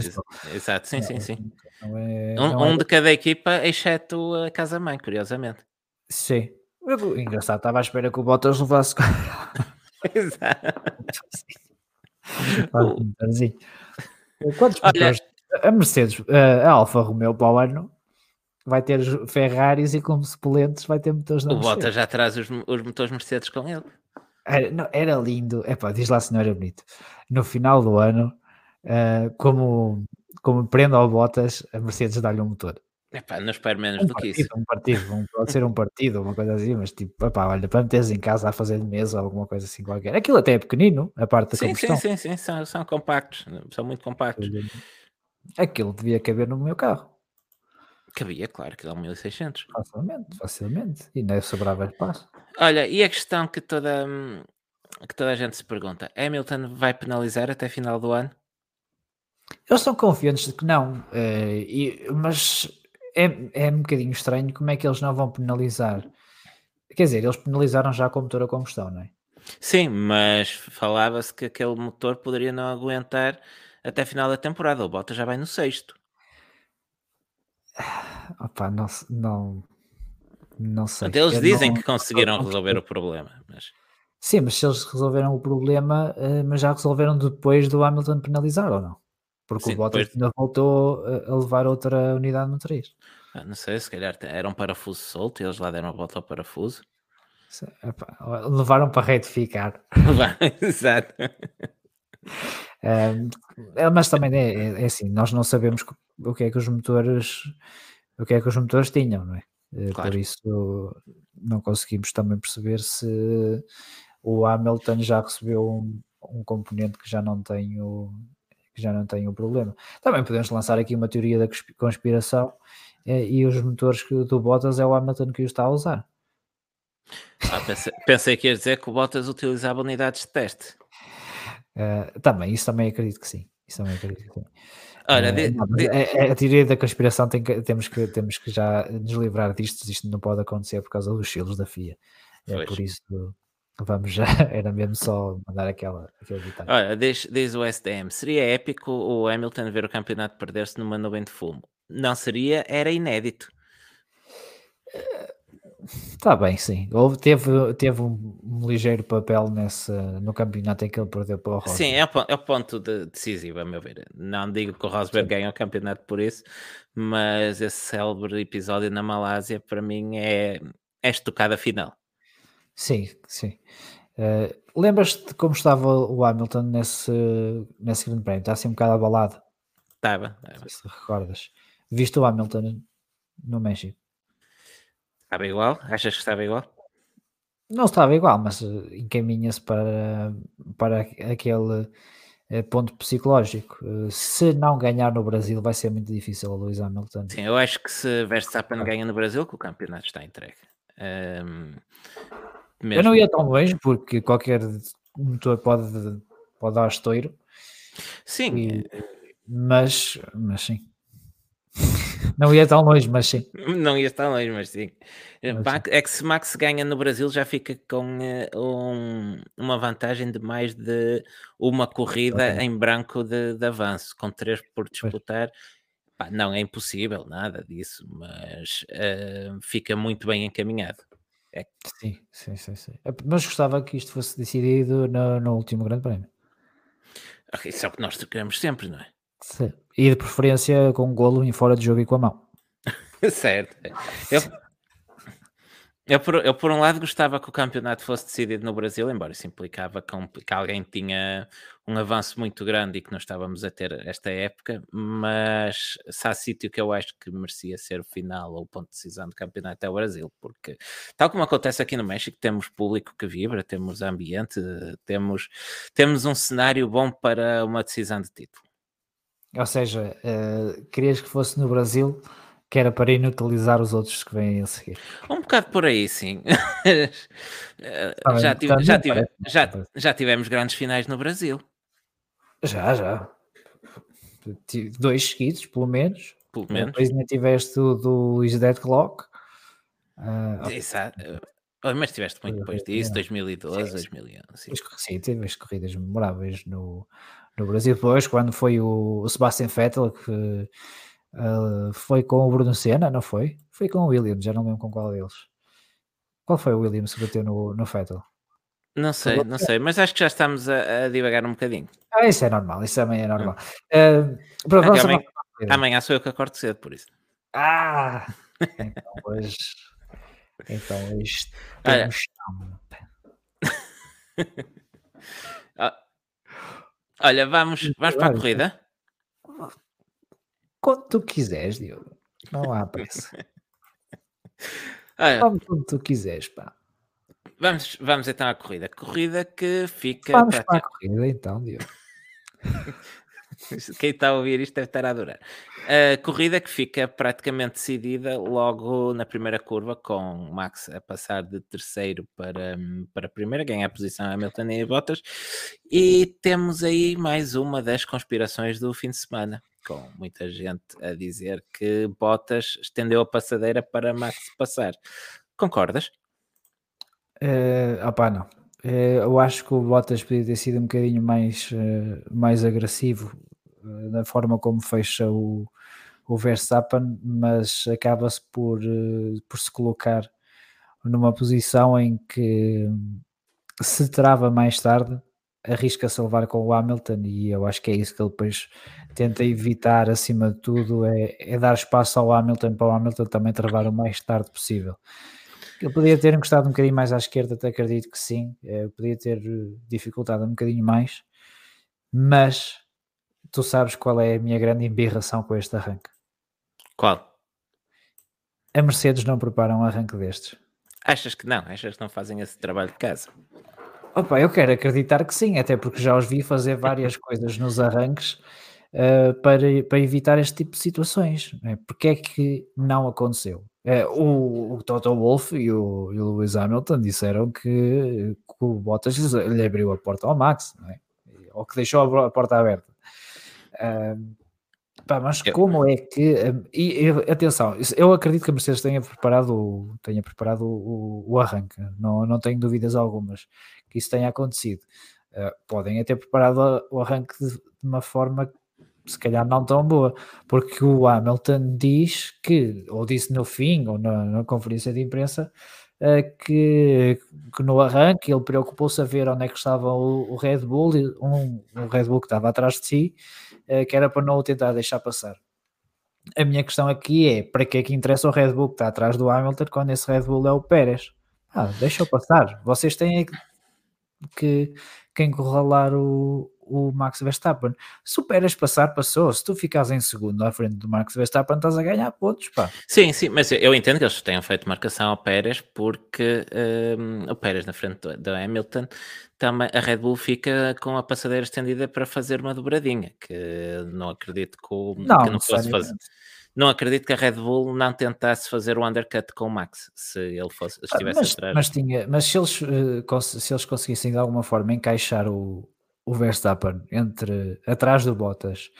exato, sim, sim, sim. Não é, um, não é... um de cada equipa, exceto a Casa-Mãe, curiosamente. Sim. Engraçado, estava à espera que o Bottas levasse. Exato. Quantos Olha, A Mercedes, eh, a Alfa Romeo para o ano vai ter Ferraris e como suplentes vai ter motores da O Bottas já traz os, os motores Mercedes com ele. Era, não, era lindo, epá, diz lá se não era bonito. No final do ano, uh, como, como prenda ao Bottas, a Mercedes dá-lhe um motor. Epá, não espero menos um do partido, que isso. Um partido, um, pode ser um partido, uma coisa assim, mas tipo, epá, olha, para meteres em casa a fazer de mesa ou alguma coisa assim qualquer. Aquilo até é pequenino, a parte da sim, combustão. Sim, sim, sim, são, são compactos, são muito compactos. Aquilo devia caber no meu carro. Cabia, claro, que dá 1600. Facilmente, facilmente. E não é sobrava espaço. Olha, e a questão que toda, que toda a gente se pergunta: Hamilton vai penalizar até final do ano? Eles são confiantes de que não, eh, e, mas é, é um bocadinho estranho como é que eles não vão penalizar. Quer dizer, eles penalizaram já com o motor a combustão, não é? Sim, mas falava-se que aquele motor poderia não aguentar até final da temporada. O Bottas já vai no sexto. Opa, não, não, não sei. Até eles dizem não, que conseguiram resolver o problema. Mas... Sim, mas se eles resolveram o problema, uh, mas já resolveram depois do Hamilton penalizar ou não? Porque Sim, o Bottas depois... ainda voltou a levar outra unidade no 3. Ah, não sei, se calhar era um parafuso solto e eles lá deram a volta ao parafuso. levaram para retificar. Exato. É, mas também é, é, é, assim, nós não sabemos o que é que os motores o que é que os motores tinham, não é? Eh, claro. Por isso não conseguimos também perceber se o Hamilton já recebeu um, um componente que já não tem o que já não tem o problema. Também podemos lançar aqui uma teoria da conspiração eh, e os motores do Bottas é o Hamilton que o está a usar. Ah, pensei, pensei, que ia dizer que o Bottas utilizava unidades de teste. Uh, também, isso também acredito que sim. Isso também acredito que sim. Olha, de, não, de... A, é, é, a, teoria da conspiração tem que, temos, que, temos que já nos livrar disto. Isto não pode acontecer por causa dos silos da FIA. É pois. por isso vamos já. Era mesmo só mandar aquela, aquele detalhe. Olha, diz, diz o SDM: seria épico o Hamilton ver o campeonato perder-se numa nuvem de fumo? Não seria, era inédito. Está bem, sim. Houve, teve, teve um, ligeiro papel nesse, no campeonato em que ele perdeu para o Rosberg. Sim, é o, é o ponto de, decisivo, a meu ver. Não digo que o Rosberg ganha o campeonato por isso, mas esse célebre episódio na Malásia, para mim, é, é estocada final. Sim, sim. Uh, Lembras-te como estava o Hamilton nesse, nesse grande prémio? Está assim um bocado abalado. Estava. Se recordas. Viste o Hamilton no México? Estava igual? Achas que estava igual? Não estava igual, mas eh, encaminha-se para, para aquele eh, ponto psicológico. Eh, se não ganhar no Brasil, vai ser muito difícil a Lewis Hamilton. Sim, eu acho que se Verstappen ganha no Brasil, que o campeonato está entregue. Um, eu não ia tão longe, porque qualquer motor pode, pode dar estouro. Sim. E, mas, mas sim. Não ia tão longe, mas sim. Não ia tão longe, mas sim. É que se Max ganha no Brasil já fica com uh, um, uma vantagem de mais de uma corrida okay. em branco de, de, avanço, com três por disputar. Pá, não é impossível, nada disso, mas uh, fica muito bem encaminhado. É. Sim, sim, sim, sim. Mas gostava que isto fosse decidido no, no último Grande Prémio. Isso é o que nós queremos sempre, não é? Sim. E de preferência com um golo em fora de jogo e com a mão. certo. Eu, eu, por, eu, por um lado, gostava que o campeonato fosse decidido no Brasil, embora isso implicava que, que alguém tinha um avanço muito grande e que não estávamos a ter esta época, mas se há sítio que eu acho que merecia ser o final ou o ponto de decisão do campeonato é o Brasil, porque tal como acontece aqui no México, temos público que vibra, temos ambiente, temos, temos um cenário bom para uma decisão de título. Ou seja, uh, querias que fosse no Brasil, que era para inutilizar os outros que vêm a seguir. Um bocado por aí, sim. ah, já, tive, já, tive, já, já tivemos grandes finais no Brasil. Já, já. Dois seguidos, pelo menos. Pelo menos. Depois ainda tiveste o do Is Dead Clock. Uh, Exato. Mas tiveste muito depois disso, 2012, 2011. Sim, sim tiveste corridas memoráveis no, no Brasil. Depois, quando foi o, o Sebastian Vettel, que uh, foi com o Bruno Senna, não foi? Foi com o Williams, já não lembro com qual deles. Qual foi o Williams que bateu no, no Vettel? Não sei, não sei, mas acho que já estamos a, a divagar um bocadinho. Ah, isso é normal, isso também é normal. Uh, para é amanhã, amanhã sou eu que acordo cedo, por isso. Ah! Então hoje. Então isto. Olha. Olha, vamos, vamos para a corrida? Quando tu quiseres, Diogo. Não há pressa. Olha, vamos quando tu quiseres, pá. Vamos, vamos então à corrida. Corrida que fica. Vamos para, para a corrida então, Diogo. Quem está a ouvir isto deve estar a adorar. A corrida que fica praticamente decidida logo na primeira curva, com Max a passar de terceiro para, para primeira, ganhar a posição a Hamilton e Bottas. E temos aí mais uma das conspirações do fim de semana, com muita gente a dizer que Bottas estendeu a passadeira para Max passar. Concordas? Uh, opá, não. Uh, eu acho que o Bottas podia ter sido um bocadinho mais, uh, mais agressivo na forma como fecha o, o Verstappen, mas acaba-se por, por se colocar numa posição em que se trava mais tarde, arrisca-se a levar com o Hamilton e eu acho que é isso que ele depois tenta evitar acima de tudo, é, é dar espaço ao Hamilton para o Hamilton também travar o mais tarde possível. Ele podia ter encostado um bocadinho mais à esquerda, até acredito que sim. É, podia ter dificultado um bocadinho mais, mas tu sabes qual é a minha grande embirração com este arranque? Qual? A Mercedes não prepara um arranque destes. Achas que não? Achas que não fazem esse trabalho de casa? Opa, eu quero acreditar que sim, até porque já os vi fazer várias coisas nos arranques uh, para, para evitar este tipo de situações. Né? Porque é que não aconteceu? Uh, o, o Toto Wolff e o, e o Lewis Hamilton disseram que, que, o Bottas lhe abriu a porta ao Max, é? ou que deixou a porta aberta. Pá, mas como é que. e, e, atenção, eu acredito que a Mercedes tenha preparado, tenha preparado o, o, arranque, não, não tenho dúvidas algumas que isso tenha acontecido. Uh, podem até preparado o arranque de, de, uma forma se calhar não tão boa, porque o Hamilton diz que, ou disse no fim, ou na, na conferência de imprensa, uh, que, que, no arranque ele preocupou-se a ver onde é que estava o, o Red Bull, um, um, Red Bull que estava atrás de si, que era para não o tentar deixar passar. A minha questão aqui é, para que é que interessa o Red Bull que está atrás do Hamilton quando esse Red Bull é o Pérez? Ah, deixa eu passar. Vocês têm que, que encurralar o, o Max Verstappen. Se o Pérez passar, passou. Se tu ficas em segundo à frente do Max Verstappen, estás a ganhar pontos, pá. Sim, sim, mas eu entendo que eles tenham feito marcação ao Pérez porque um, o Pérez na frente do, do, Hamilton também a Red Bull fica com a passadeira estendida para fazer uma dobradinha, que não acredito que, não, que não fosse fazer não acredito que a Red Bull não tentasse fazer o undercut com o Max se ele fosse, estivesse mas, atrás. Mas, tinha, mas se, eles, eh, se eles conseguissem de alguma forma encaixar o, o Verstappen entre atrás do Bottas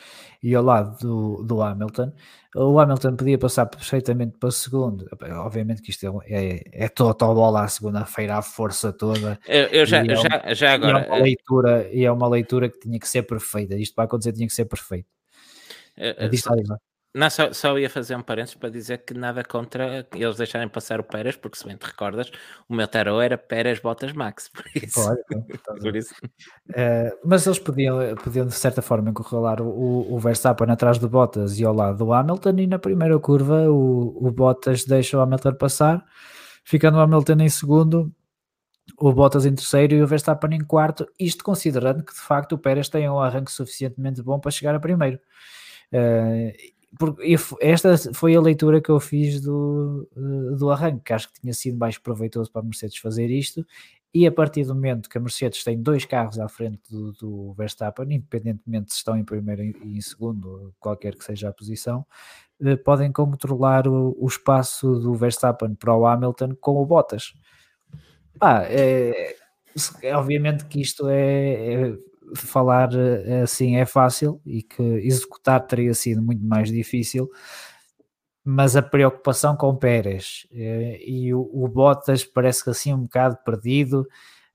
e ao lado do, do Hamilton, o Hamilton podia passar perfeitamente para o segundo. Obviamente que isto é, é, é total bola à segunda-feira, à força toda. Eu, eu já, é, já, já agora. E é, uma leitura, e é uma leitura que tinha que ser perfeita. Isto para acontecer tinha que ser perfeito. Eu, não, só, só, ia fazer um parênteses para dizer que nada contra eles deixarem passar o Pérez, porque se bem te recordas, o meu tarot era Pérez Bottas Max, por isso. Por isso. Uh, mas eles podiam, podiam de certa forma encurralar o, o Verstappen atrás do Bottas e ao lado do Hamilton, e na primeira curva o, o Bottas deixa o Hamilton passar, ficando o Hamilton em segundo, o Bottas em terceiro e o Verstappen em quarto, isto considerando que de facto o Pérez tem um arranque suficientemente bom para chegar a primeiro. Uh, porque esta foi a leitura que eu fiz do, eh, do arranque, que acho que tinha sido mais proveitoso para a Mercedes fazer isto, e a partir do momento que a Mercedes tem dois carros à frente do, do Verstappen, independentemente se estão em primeiro e em segundo, qualquer que seja a posição, eh, podem controlar o, o espaço do Verstappen para o Hamilton com o Bottas. Ah, é, obviamente que isto é, é falar eh, assim é fácil e que executar teria sido muito mais difícil, mas a preocupação com Pérez eh, e o, o Bottas parece que assim um bocado perdido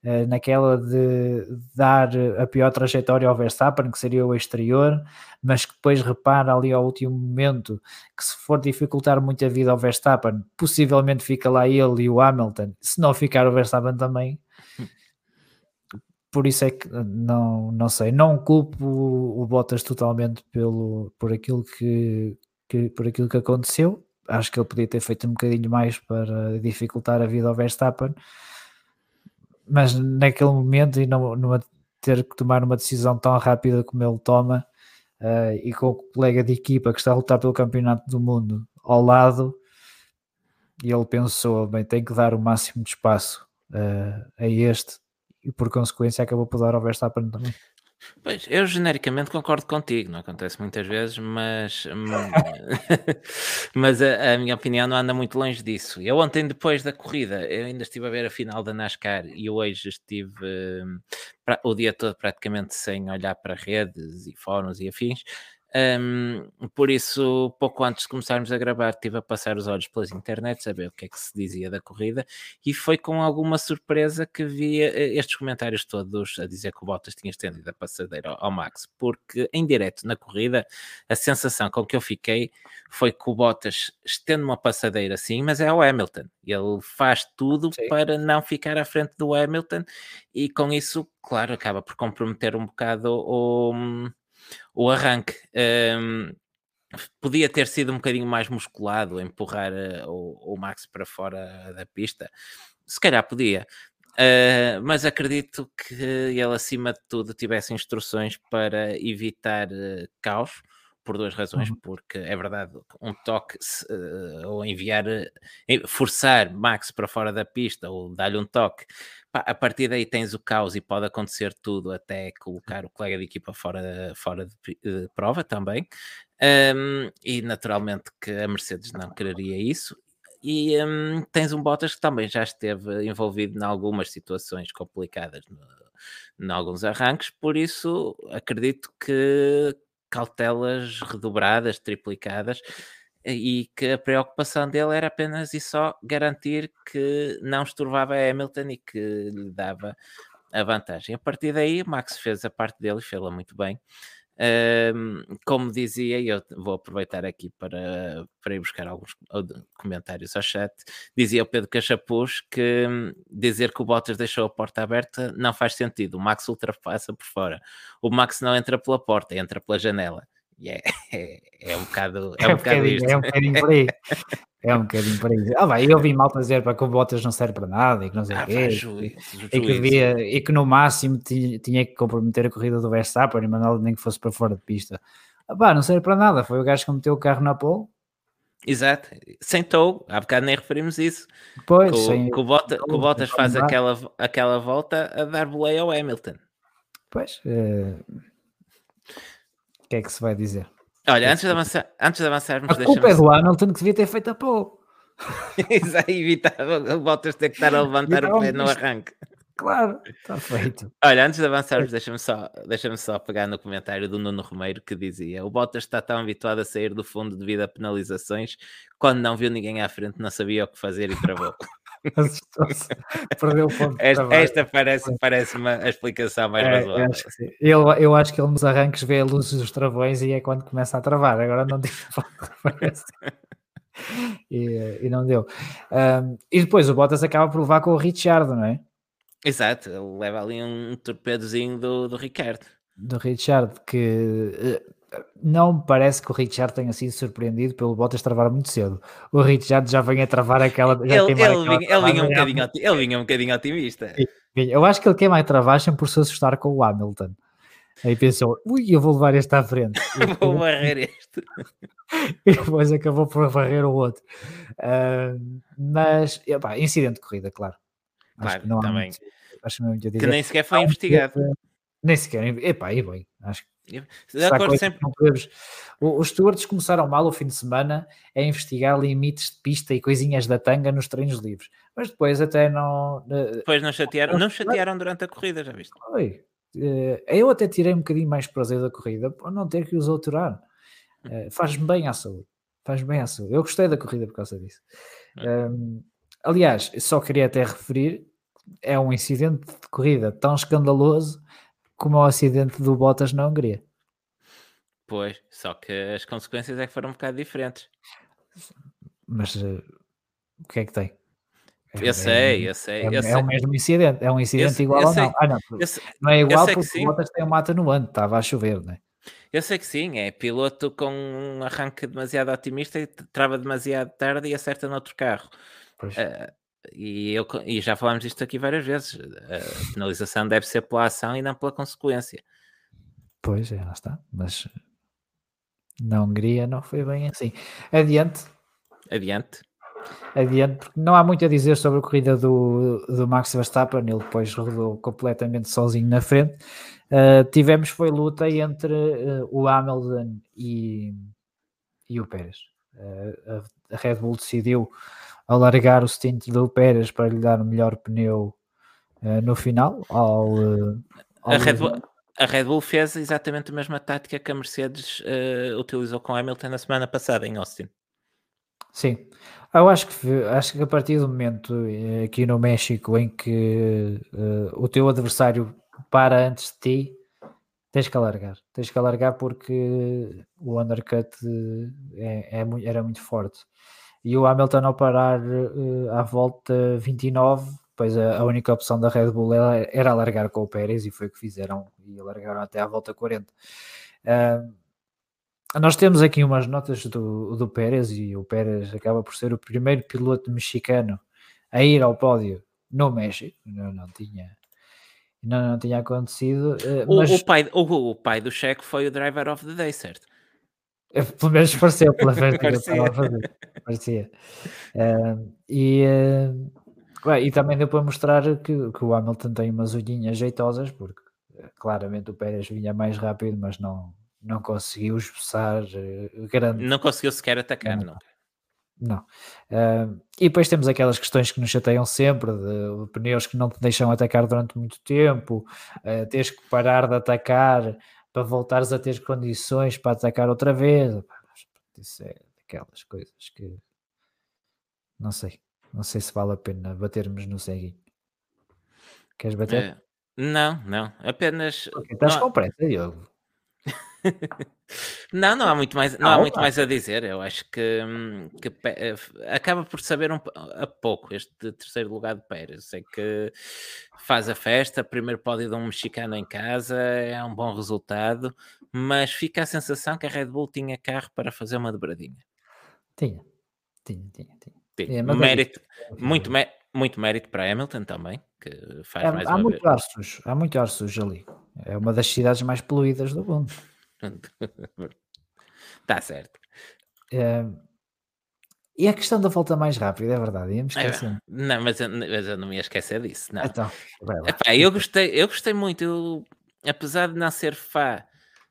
eh, naquela de dar a pior trajetória ao Verstappen, que seria o exterior, mas que depois repara ali ao último momento que se for dificultar muito a vida ao Verstappen, possivelmente fica lá ele e o Hamilton, se não ficar o Verstappen também, por isso é que não, não sei, não culpo o, Bottas totalmente pelo, por, aquilo que, que, por aquilo que aconteceu. Acho que ele podia ter feito um bocadinho mais para dificultar a vida ao Verstappen, mas naquele momento e não, numa, ter que tomar uma decisão tão rápida como ele toma, uh, e com o colega de equipa que está a lutar pelo campeonato do mundo ao lado, e ele pensou, bem, tem que dar o máximo de espaço uh, a este e por consequência acabou por dar ao Verstappen também. Pois, eu genericamente concordo contigo, não acontece muitas vezes, mas, hum, mas a, a, minha opinião não anda muito longe disso. Eu ontem, depois da corrida, eu ainda estive a ver a final da NASCAR e hoje estive hum, pra, o dia todo praticamente sem olhar para redes e fóruns e afins, um, por isso, pouco antes de começarmos a gravar, estive a passar os olhos pelas internet, saber o que é que se dizia da corrida, e foi com alguma surpresa que via eh, estes comentários todos a dizer que o Bottas tinha estendido a passadeira ao, ao Max, porque em direto na corrida, a sensação com que eu fiquei foi que o Bottas estende uma passadeira sim, mas é o Hamilton. Ele faz tudo sim. para não ficar à frente do Hamilton, e com isso, claro, acaba por comprometer um bocado o o arranque. Um, podia ter sido um bocadinho mais musculado, empurrar uh, o, o, Max para fora da pista. Se calhar podia. Uh, mas acredito que ele, acima de tudo, tivesse instruções para evitar uh, caos, por duas razões, uhum. porque é verdade, um toque uh, ou enviar, uh, forçar Max para fora da pista ou dar-lhe um toque, a partir daí tens o caos e pode acontecer tudo até colocar o colega de equipa fora, fora de, de prova também. Um, e naturalmente que a Mercedes não quereria isso. E um, tens um Bottas que também já esteve envolvido em algumas situações complicadas em alguns arranques, por isso acredito que cautelas redobradas, triplicadas, e que a preocupação dele era apenas e só garantir que não estorvava a Hamilton e que lhe dava a vantagem. A partir daí, Max fez a parte dele e fez-la muito bem. como dizia, e eu vou aproveitar aqui para, para ir buscar alguns comentários ao chat, dizia o Pedro Cachapuz que hum, dizer que o Bottas deixou a porta aberta não faz sentido. O Max ultrapassa por fora. O Max não entra pela porta, entra pela janela. E é, é, é um bocado, é, é um bocado isto. É um bocadinho por aí. É um bocadinho por aí. Ah, vai, eu ouvi mal dizer para que o Bottas não serve para nada e que não sei o ah, quê. e, que via, e que no máximo tinha, tinha, que comprometer a corrida do Verstappen e mandá-lo nem que fosse para fora de pista. Ah, pá, não serve para nada. Foi o gajo que meteu o carro na pole. Exato, sentou, há bocado nem referimos isso. Pois, que, sem, que o, que o Bottas faz aquela, aquela volta a dar boleia ao Hamilton. Pois, é... o que é que se vai dizer? Olha, antes de, avançar, antes de avançarmos, a culpa é do Hamilton que devia ter feito a pole. Isso aí evitava o Bottas ter que estar a levantar o pé no arranque. Claro, está feito. Olha, antes de avançarmos, deixa-me só, deixa só pegar no comentário do Nuno Romeiro que dizia: O Bottas está tão habituado a sair do fundo devido a penalizações, quando não viu ninguém à frente, não sabia o que fazer e travou. Perdeu o ponto esta, esta parece, parece uma explicação mais é, razoável. Eu acho, eu acho que ele nos arranques vê a luz dos travões e é quando começa a travar. Agora não digo parece. e, e, não deu. Um, e depois o Bottas acaba por levar com o Richard, não é? Exato, ele leva ali um torpedozinho do, do Ricardo. Do Richard, que não me parece que o Richard tenha sido surpreendido pelo Bottas travar muito cedo. O Richard já vem a travar aquela. Ele, ele, vinha, ele, vinha um bocadinho, ele vinha um bocadinho otimista. Eu acho que ele queima a travagem por se assustar com o Hamilton. Aí pensou, ui, eu vou levar este à frente. vou barrer este. e depois acabou por barrer o outro. Uh, mas, epá, incidente de corrida, claro. Claro, acho que não também. Muito, acho que, não que nem sequer foi investigado. Nem sequer, epá, e bem, acho que de acordo sempre. Os stewards começaram mal o fim de semana a investigar limites de pista e coisinhas da tanga nos treinos livres, mas depois até não. Depois não chatearam, não chatearam durante a corrida, já viste? Oi, eh, eu até tirei um bocadinho mais prazer da corrida por não ter que os alterar. Eh, faz-me bem à saúde. Faz-me bem à saúde. Eu gostei da corrida por causa disso. Um, aliás, só queria até referir: é um incidente de corrida tão escandaloso como o acidente do Bottas na Hungria. Pois, só que as consequências é que foram um bocado diferentes. Mas uh, o que é que tem? Eu é, sei, eu sei. É, eu é sei. o mesmo incidente, é um incidente eu, igual eu ou não? Ah, não, não é igual porque o Bottas tem uma atenuante, estava a chover, não é? Eu sei que sim, é piloto com um arranque demasiado otimista e trava demasiado tarde e acerta no outro carro. Uh, e, eu, e já falámos disto aqui várias vezes. A penalização deve ser pela ação e não pela consequência. Pois é, lá está. Mas na Hungria não foi bem assim. Adiante. Adiante. Adiante, porque não há muito a dizer sobre a corrida do, do Max Verstappen, ele depois rodou completamente sozinho na frente. Uh, tivemos foi luta entre uh, o Hamilton e, e o Pérez. Uh, a, a Red Bull decidiu alargar o stint do Pérez para lhe dar o melhor pneu uh, no final. Ao, uh, ao a, Red Bull, a, Red Bull, fez exatamente a mesma tática que a Mercedes uh, utilizou com Hamilton na semana passada em Austin. Sim, eu acho que, acho que a partir do momento aqui no México em que o teu adversário para antes de ti, tens que alargar. Tens que alargar porque o undercut é, é, era muito forte e o Hamilton ao parar uh, à volta 29, pois a, a, única opção da Red Bull era, era alargar com o Pérez e foi o que fizeram e alargaram até à volta 40. Uh, nós temos aqui umas notas do, do Pérez e o Pérez acaba por ser o primeiro piloto mexicano a ir ao pódio no México, não, não tinha não, não tinha acontecido. Mas... o, pai, o, o pai do Checo foi o driver of the day, certo? Pelo menos pareceu pela festa que eu estava a fazer. Parecia. Uh, e, uh, e também deu para mostrar que, que o Hamilton tem umas olhinhas jeitosas, porque eh, claramente o Pérez vinha mais rápido, mas não, não conseguiu esboçar uh, grande. Não conseguiu sequer atacar, não. Não. Uh, e depois temos aquelas questões que nos chateiam sempre, de, de pneus que não te deixam atacar durante muito tempo, uh, tens que parar de atacar para voltares a ter condições para atacar outra vez. Isso é daquelas coisas que não sei, não sei se vale a pena batermos no ceguinho. Queres bater? É, não, não, apenas. Okay, estás não... com pressa, Diogo. não, não há muito mais, não há muito mais a dizer. Eu acho que, hum, que eh, acaba por saber um, a pouco este terceiro lugar de Pérez. Sei que faz a festa, primeiro pódio de um mexicano em casa, é um bom resultado, mas fica a sensação que a Red Bull tinha carro para fazer uma dobradinha. Tinha, tinha, tinha. tinha. tinha. É, mérito, é muito, muito mérito para Hamilton também, que faz é, mais há uma muito ar sujo, há muito ar sujo ali. É uma das cidades mais poluídas do mundo. Está certo. É, e a questão da volta mais rápida, é verdade, íamos é, não, mas eu, mas eu, não me ia esquecer disso. Não. Então, Epá, eu, gostei, eu gostei muito, eu, apesar de não ser fã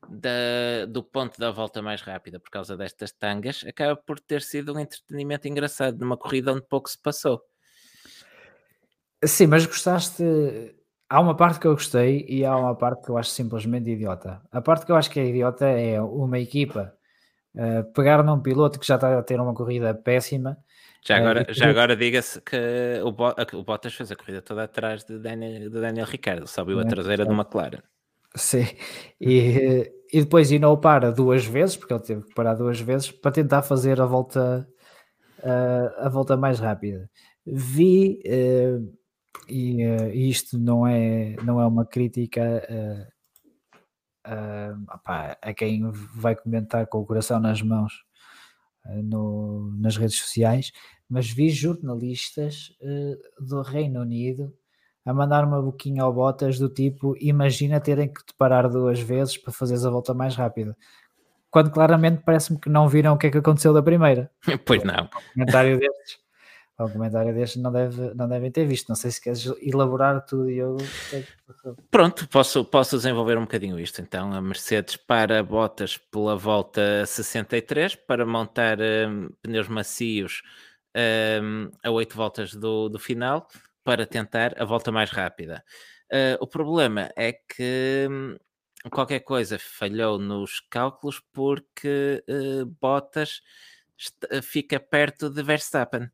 da, do ponto da volta mais rápida por causa destas tangas, acaba por ter sido um entretenimento engraçado numa corrida onde pouco se passou. Sim, mas gostaste. Há uma parte que eu gostei e há uma parte que eu acho simplesmente idiota. A parte que eu acho que é idiota é uma equipa uh, pegar num piloto que já está a ter uma corrida péssima. Já agora, uh, já agora diga-se que o, o, Bottas fez a corrida toda atrás de Daniel, de Daniel Ricciardo, subiu a traseira de uma Clara. Sim, e, e depois e não para duas vezes, porque ele teve que parar duas vezes para tentar fazer a volta, uh, a volta mais rápida. Vi e uh, isto não é, não é uma crítica uh, opá, a quem vai comentar com o coração nas mãos no, nas redes sociais, mas vi jornalistas do Reino Unido a mandar uma boquinha ao Botas do tipo: imagina terem que te parar duas vezes para fazeres a volta mais rápida. Quando claramente parece-me que não viram o que é que aconteceu da primeira. Pois não. Um comentário destes um comentário deste não, deve, não devem ter visto. Não sei se queres elaborar tudo e eu. Pronto, posso, posso desenvolver um bocadinho isto. Então, a Mercedes para botas pela volta 63 para montar um, pneus macios um, a 8 voltas do, do final para tentar a volta mais rápida. Uh, o problema é que um, qualquer coisa falhou nos cálculos porque uh, Bottas fica perto de Verstappen.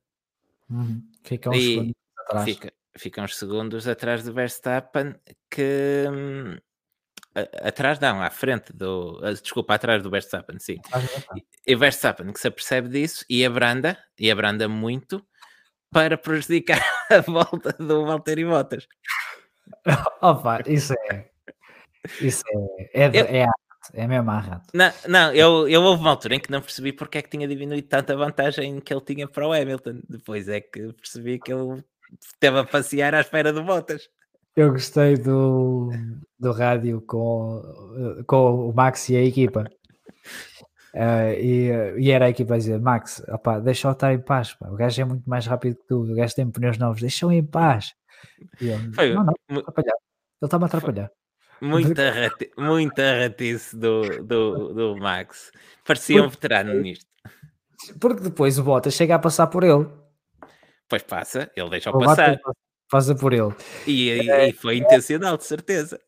Uhum. Fica uns e segundos atrás. Fica, fica uns segundos atrás do Verstappen que hum, atrás não, à frente do desculpa, atrás do Verstappen, sim. E, o Verstappen que se apercebe disso e abranda, e abranda muito para prejudicar a volta do Valtteri Bottas. Opa, isso é isso é, é, eu, é é mesmo arrato. Não, não eu, eu houve uma altura em que não percebi porque é que tinha diminuído tanta vantagem que ele tinha para o Hamilton. Depois é que percebi que ele esteve a passear à espera de Bottas. Eu gostei do, do rádio com, com o Max e a equipa. Uh, e, e, era a equipa a dizer: Max, opa, deixa-o estar em paz. Pá. O gajo é muito mais rápido que tu. O gajo tem pneus novos, deixa-o em paz. E eu, Foi, não, não, atrapalhar. Ele está-me a atrapalhar. Muita, rati muita ratice do, do, do Max. Parecia um veterano nisto. Porque depois o Bottas chega a passar por ele. Pois passa, ele deixa-o passar. Passa por ele. E, e, é, e foi intencional, de certeza.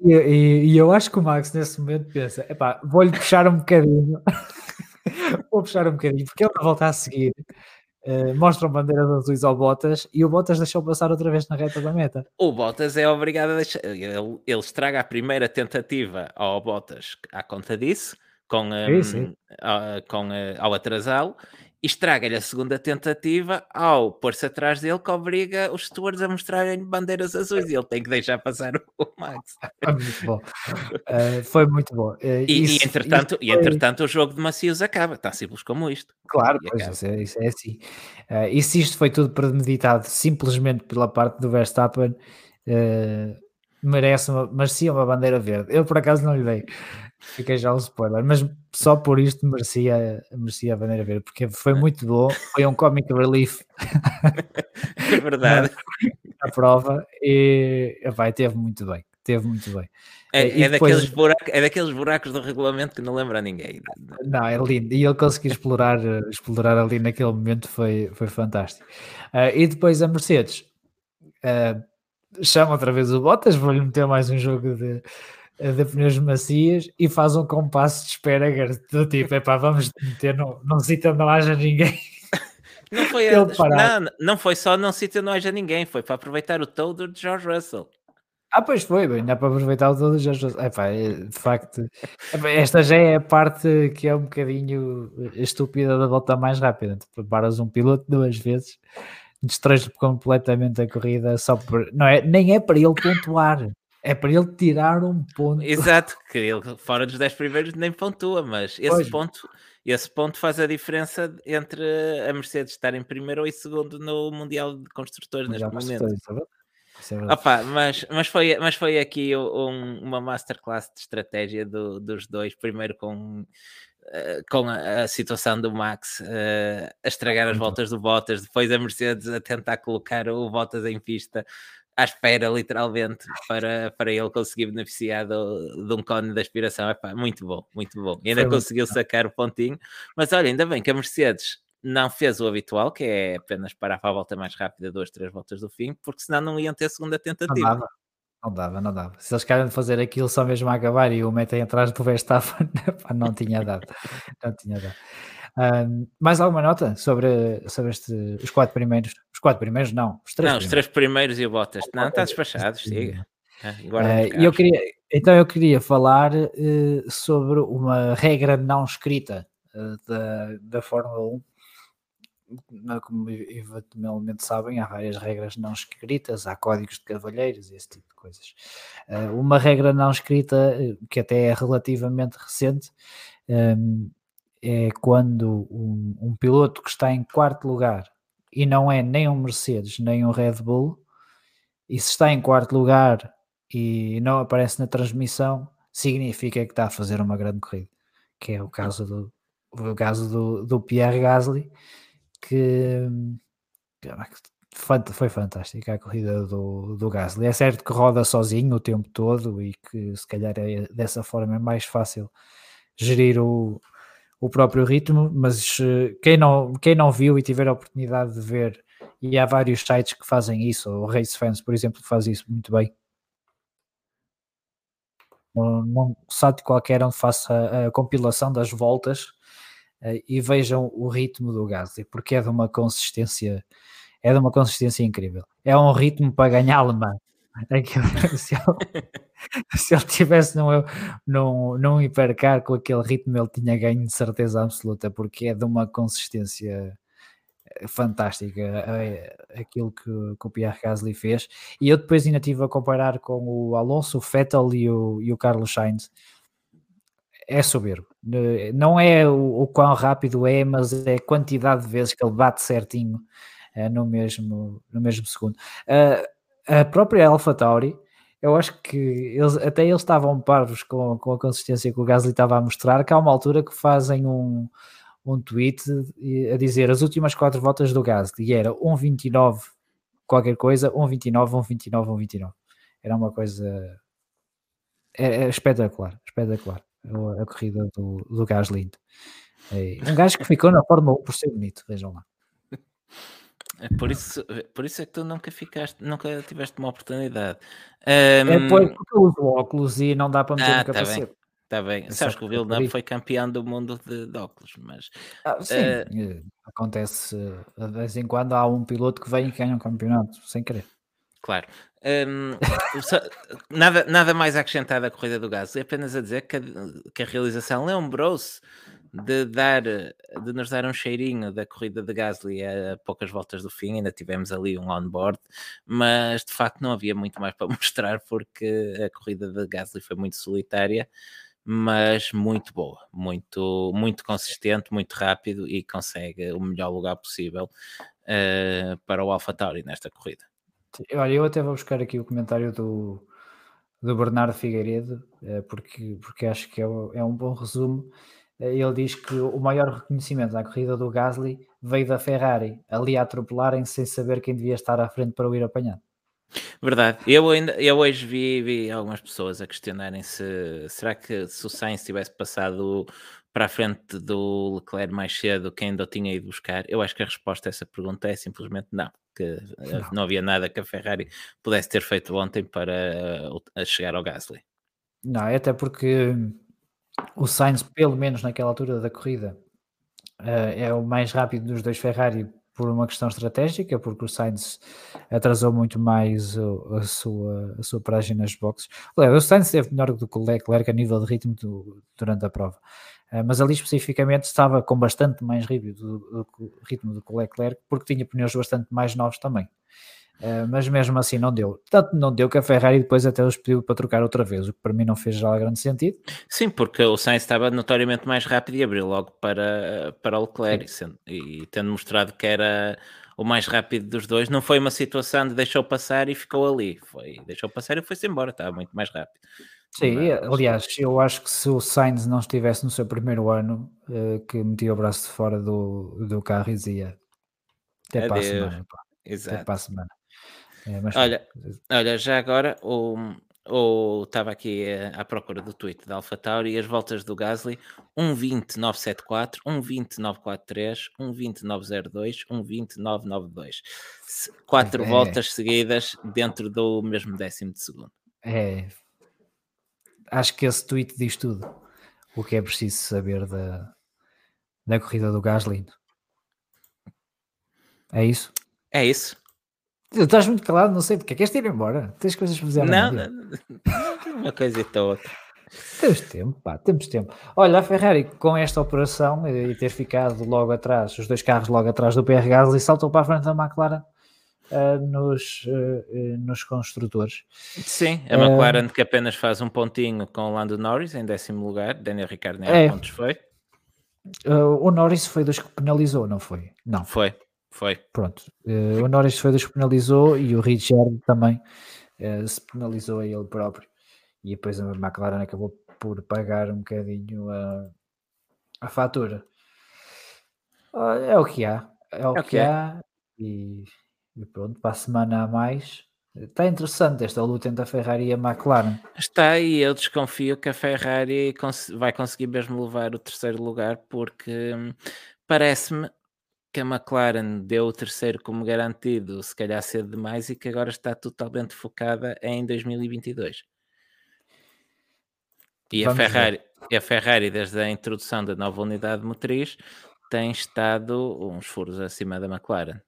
E, e, e, eu acho que o Max nesse momento pensa: epá, vou-lhe puxar um bocadinho. vou puxar um bocadinho, porque ele volta a seguir. Uh, mostram bandeiras azuis ao Bottas e o Bottas deixou passar outra vez na reta da meta. O Bottas é obrigado a deixar. Ele, ele estraga a primeira tentativa ao Bottas à conta disso, com, um, sim, sim. com, uh, ao atrasá-lo, estraga-lhe a segunda tentativa ao pôr-se atrás dele, que obriga os stewards a mostrarem bandeiras azuis e ele tem que deixar passar o Max. Foi muito bom. Uh, foi muito bom. Uh, e, isso, e, entretanto, foi... e entretanto o jogo de macios acaba, tão simples como isto. Claro, pois, é, isso é assim. Uh, e se isto foi tudo premeditado simplesmente pela parte do Verstappen, merece uma, merecia uma bandeira verde. Eu por acaso não lhe dei. Fiquei já um spoiler, mas só por isto merecia, merecia a bandeira verde, porque foi muito bom, foi um comic relief. É verdade. a prova e vai, teve muito bem, teve muito bem. É, é, depois... daqueles buracos, é daqueles buracos do regulamento que não lembra ninguém. Não, é lindo. E ele conseguiu explorar, explorar ali naquele momento, foi, foi fantástico. Uh, e depois a Mercedes uh, chama outra vez o Bottas, vou-lhe meter mais um jogo de de pneus macias e faz um compasso de espera do tipo, é pá, vamos meter num, num sítio onde não haja ninguém. Não foi, não, não foi só não sítio onde não haja ninguém, foi para aproveitar o todo de George Russell. Ah, pois foi, bem, dá para aproveitar todas as Epá, é, de facto, esta já é a parte que é um bocadinho estúpida da volta mais rápida. Tu preparas um piloto duas vezes, destróis completamente a corrida só por. Não é, nem é para ele pontuar, é para ele tirar um ponto. Exato, que ele fora dos 10 primeiros nem pontua, mas esse pois. ponto, esse ponto faz a diferença entre a Mercedes estar em primeiro ou em segundo no Mundial de Construtores Mundial neste momento. É Opa, mas, mas, foi, mas foi aqui um, uma masterclass de estratégia do, dos dois. Primeiro com, uh, com a, a, situação do Max uh, a estragar as voltas do Bottas, depois a Mercedes a tentar colocar o Bottas em pista à espera, literalmente, para, para ele conseguir beneficiar do, de um cone de aspiração. Epá, muito bom, muito bom. E ainda Foi conseguiu sacar o pontinho. Mas olha, ainda bem que a Mercedes não fez o habitual, que é apenas parar para a volta mais rápida, duas, três voltas do fim, porque senão não iam ter segunda tentativa. Não dava, não dava, não dava. Se eles querem fazer aquilo só mesmo a acabar e o metem atrás do Verstappen, não tinha dado. Não tinha dado. Um, mais alguma nota sobre, sobre este, os quatro primeiros? Os quatro primeiros, não. Os três não, primeiros. os três primeiros e o Bottas. Não, está despachado, siga. Uh, eu queria, então eu queria falar uh, sobre uma regra não escrita uh, da, da Fórmula 1. Como eventualmente sabem, há várias regras não escritas, há códigos de cavalheiros e esse tipo de coisas. uma regra não escrita, que até é relativamente recente, um, é quando um, um, piloto que está em quarto lugar e não é nem um Mercedes nem um Red Bull, e se está em quarto lugar e não aparece na transmissão, significa que está a fazer uma grande corrida, que é o caso do, o caso do, do Pierre Gasly, que, que foi fantástica a corrida do, do Gasly. É certo que roda sozinho o tempo todo e que se calhar é, dessa forma é mais fácil gerir o, o próprio ritmo, mas eh, quem não, quem não viu e tiver a oportunidade de ver, e há vários sites que fazem isso, o Race Fans, por exemplo, faz isso muito bem. Num site qualquer onde faça a compilação das voltas eh, e vejam o ritmo do Gasly, porque é de uma consistência é de uma consistência incrível. É um ritmo para ganhar alemão. se, ele, se ele tivesse num, num, num hipercar com aquele ritmo, ele tinha ganho de certeza absoluta, porque é de uma consistência eh, fantástica é, aquilo que, que, o Pierre Gasly fez. E eu depois ainda estive a comparar com o Alonso, o Vettel e o, e o Carlos Sainz. É soberbo. Não é o, o quão rápido é, mas é a quantidade de vezes que ele bate certinho uh, no, mesmo, no mesmo segundo. Uh, a própria AlphaTauri, eu acho que eles, até eles estavam parvos com, com a consistência que o Gasly estava a mostrar, que há uma altura que fazem um, um tweet a dizer as últimas quatro voltas do Gasly, e era 1.29 qualquer coisa, 1.29, 1.29, 1.29. Era uma coisa é, é espetacular, espetacular a, corrida do, do Gasly. É, um gajo que ficou na Fórmula 1 por ser bonito, vejam lá. É por isso, é, por isso é que tu nunca ficaste, nunca tiveste uma oportunidade. Um... É porque eu uso óculos e não dá para meter ah, no tá capacete. Bem. Está bem, sabes que o Villeneuve foi campeão do mundo de, de óculos, mas ah, sim, uh... acontece de vez em quando há um piloto que vem e ganha um campeonato sem querer. Claro, um, só, nada, nada mais a acrescentar da corrida do gás, é apenas a dizer que a, que a realização lembrou-se de, dar, de nos dar um cheirinho da corrida de Gasly a poucas voltas do fim, ainda tivemos ali um on-board, mas de facto não havia muito mais para mostrar porque a corrida de Gasly foi muito solitária, mas muito boa, muito, muito consistente, muito rápido e consegue o melhor lugar possível uh, para o AlphaTauri nesta corrida. Olha, eu até vou buscar aqui o comentário do, do Bernardo Figueiredo, eh, porque, porque acho que é, é um bom resumo ele diz que o maior reconhecimento à corrida do Gasly veio da Ferrari, ali a atropelarem sem saber quem devia estar à frente para o ir apanhar. Verdade. Eu, ainda, eu hoje vi, vi algumas pessoas a questionarem se será que se o Sainz tivesse passado para a frente do Leclerc mais cedo, quem ainda o tinha ido buscar? Eu acho que a resposta a essa pergunta é simplesmente não, que não, não havia nada que a Ferrari pudesse ter feito ontem para chegar ao Gasly. Não, até porque o Sainz, pelo menos naquela altura da corrida, uh, é o mais rápido dos dois Ferrari por uma questão estratégica, porque o Sainz atrasou muito mais a, sua, a sua paragem nas boxes. O Sainz esteve melhor do que o Leclerc a nível de ritmo do, durante a prova, uh, mas ali especificamente estava com bastante mais ritmo do, do, ritmo do que o Leclerc, porque tinha pneus bastante mais novos também. Uh, mas mesmo assim não deu. Tanto não deu que a Ferrari depois até os pediu para trocar outra vez, o que para mim não fez já grande sentido. Sim, porque o Sainz estava notoriamente mais rápido e abriu logo para, para o Leclerc e, sendo, e, tendo mostrado que era o mais rápido dos dois, não foi uma situação de deixou passar e ficou ali, foi deixou passar e foi-se embora, estava muito mais rápido. Sim, aliás, eu acho que se o Sainz não estivesse no seu primeiro ano, uh, que metia o braço de fora do, do carro e dizia até para a semana. Pá. Exato. Até para a semana. É, mas... olha, olha, já agora o, estava aqui eh, à procura do tweet da AlphaTauri e as voltas do Gasly 1.20.974, 1.20.943, 1.20.902, 1.20.992. Quatro é. voltas seguidas dentro do mesmo décimo de segundo. É. Acho que esse tweet diz tudo. O que é preciso saber da, da corrida do Gasly. É isso? É isso. Estás muito calado, não sei porque. Queres ir embora? Tens coisas para fazer Não, não, não, uma coisa e outra. Temos tempo, pá, temos tempo. Olha, a Ferrari com esta operação e ter ficado logo atrás, os dois carros logo atrás do PR Gasly, saltou para a frente da McLaren uh, nos, uh, nos construtores. Sim, a McLaren uh, que apenas faz um pontinho com o Lando Norris em décimo lugar, Daniel Ricciardo nem é, pontos foi. o Norris foi dos que penalizou, não foi? Não. Foi. Foi. Pronto. Uh, o Norris foi dos que penalizou e o Richard também uh, se penalizou a ele próprio. E depois a McLaren acabou por pagar um bocadinho a, a fatura. Uh, é o que há. É o, é que, há. E, e, pronto, para a semana a mais. Está interessante esta luta entre a Ferrari e a McLaren. Está e eu desconfio que a Ferrari vai conseguir mesmo levar o terceiro lugar porque hum, parece-me que a McLaren deu o terceiro como garantido, se calhar cedo demais, e que agora está totalmente focada em 2022. E a Ferrari, a Ferrari, desde a introdução da nova unidade motriz, tem estado uns furos acima da McLaren.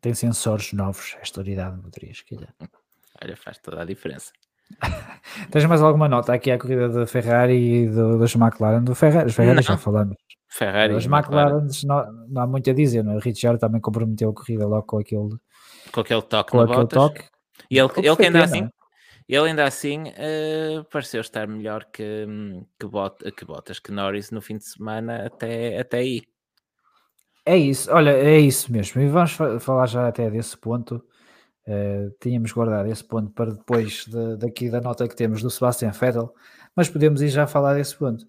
Tem sensores novos, esta unidade motriz. Calhar. Olha, faz toda a diferença. Tens mais alguma nota aqui à corrida da Ferrari e do, dos McLaren? Do Ferrari, Ferrari já falamos. Ferrari. Os McLaren não, não, há muito a dizer, não é? O Richard também comprometeu a corrida logo com aquele, com aquele toque com aquele toque. E ele, ele que ainda assim, ele ainda assim uh, pareceu estar melhor que, que, Bot, que Bottas, que Norris no fim de semana até, até aí. É isso, olha, é isso mesmo. E vamos falar já até desse ponto. Uh, tínhamos guardado esse ponto para depois de, daqui da nota que temos do Sebastian Vettel, mas podemos ir já falar desse ponto.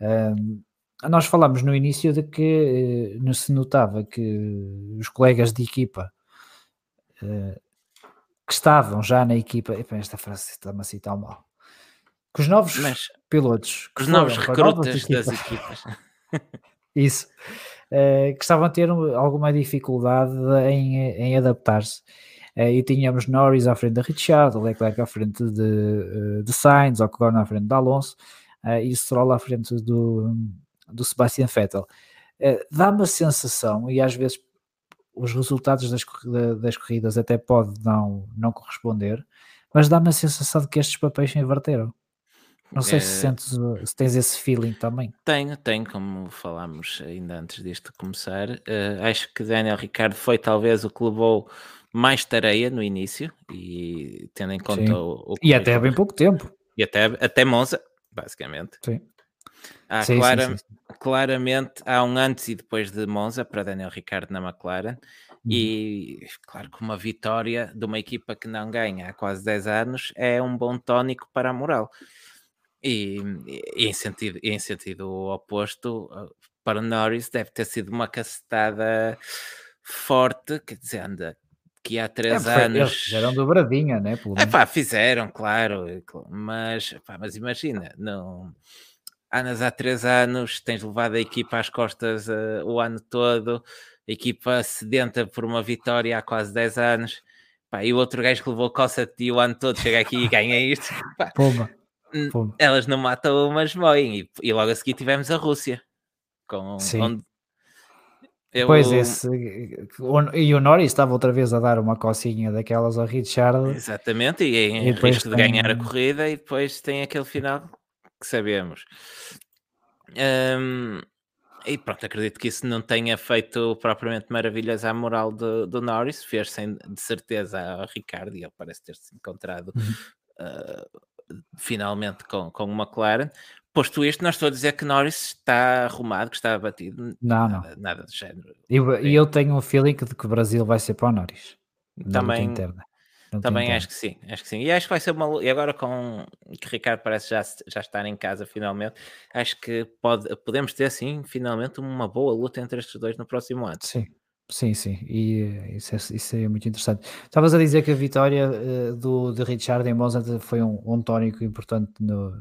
Uh, nós falámos no início de que uh, se notava que os colegas de equipa que estavam já na equipa, epa, esta frase está-me assim tão mal, que os novos mas, pilotos, os novos recrutas das equipas, isso, que estavam a ter alguma dificuldade em, em adaptar-se. eh, e tínhamos Norris à frente da Richard, Leclerc à frente de, eh, de Sainz, Ocon à frente de Alonso eh, e Stroll à frente do, do Sebastian Vettel. Dá-me a sensação, e às vezes os resultados das, das corridas até podem não, não corresponder, mas dá-me a sensação de que estes papéis se inverteram. Não sei é... se, sentes, se tens esse feeling também. Tenho, tenho, como falámos ainda antes disto começar. Uh, acho que Daniel Ricardo foi talvez o que levou mais tareia no início e tendo em conta o, o, E até há bem pouco tempo. E até, até Monza, basicamente. Sim. Há sim, clara, sim, sim, Claramente há um antes e depois de Monza para Daniel Ricciardo na McLaren. Uhum. E claro que uma vitória de uma equipa que não ganha há quase 10 anos é um bom tónico para a moral. E, e em, sentido, em sentido oposto, para Norris deve ter sido uma cacetada forte, quer dizer, anda que há três é, anos. Eles fizeram dobradinha, né? É pá, fizeram, claro, mas, pá, mas imagina, não. Anas há três anos, tens levado a equipa às costas uh, o ano todo, a equipa sedenta por uma vitória há quase 10 anos, pá, e o outro gajo que levou coça de o ano todo chega aqui e ganha isto. Pá, Puma. Puma. Elas não matam, mas moem. E, e, logo a seguir tivemos a Rússia, com, onde Eu... Pois esse, e o Norris estava outra vez a dar uma cocinha daquelas ao Richard. Exatamente, e em e risco de ganhar a corrida, e depois tem aquele final que sabemos. Um, e pronto, acredito que isso não tenha feito propriamente maravilhas à moral do, do Norris, fez sem de certeza ao Ricardo, e ele parece ter-se encontrado uhum. uh, finalmente com, com o McLaren. Posto isto, não estou a dizer que Norris está arrumado, que está abatido. Não, nada, não. Nada do género. E eu, eu, tenho um feeling de que o Brasil vai ser para o Norris. Também, interna. também acho que sim, acho que sim. E acho que vai ser uma. E agora com que Ricardo parece já, já estar em casa finalmente, acho que pode, podemos ter sim, finalmente, uma boa luta entre estes dois no próximo ano. Sim. Sim, sim, e eh, isso é, isso é muito interessante. Estavas a dizer que a vitória uh, do, de Richard em Monza foi um, um tónico importante no,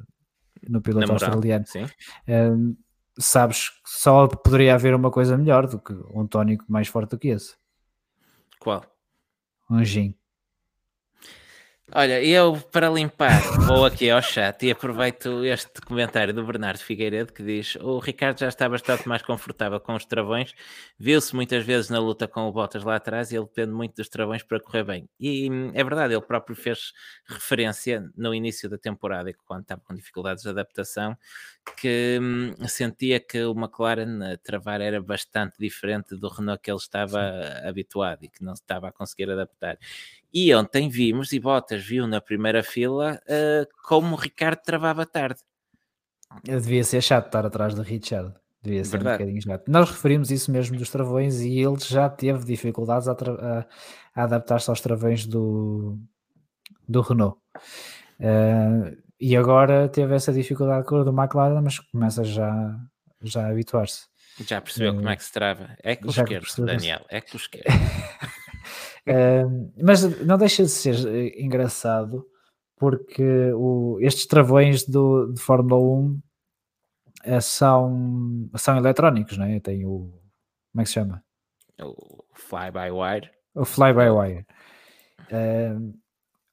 no piloto australiano. Sim. Um, sabes que só poderia haver uma coisa melhor do que um tónico mais forte do que esse. Qual? Um gin. Olha, eu para limpar vou aqui ao chat e aproveito este comentário do Bernardo Figueiredo que diz: O Ricardo já está bastante mais confortável com os travões, viu-se muitas vezes na luta com o Bottas lá atrás e ele depende muito dos travões para correr bem. E é verdade, ele próprio fez referência no início da temporada, quando estava com dificuldades de adaptação, que hum, sentia que o McLaren a travar era bastante diferente do Renault que ele estava Sim. habituado e que não estava a conseguir adaptar. E ontem vimos, e Bottas viu na primeira fila, uh, como o Ricardo travava tarde. Eu devia ser chato estar atrás do Richard. Devia ser Verdade. um bocadinho chato. Nós referimos isso mesmo dos travões e ele já teve dificuldades a, a, a adaptar-se aos travões do, do Renault. Uh, e agora teve essa dificuldade com o do McLaren, mas começa já, já a habituar-se. Já percebeu uh, como é que se trava? É com o esquerdo, Daniel, é com o esquerdo. Uh, mas não deixa de ser eh, engraçado porque o, estes travões do, de Fórmula 1 uh, são, são eletrónicos, não é? Tem o. Como é que se chama? O fly-by-wire. O fly-by-wire. Uh,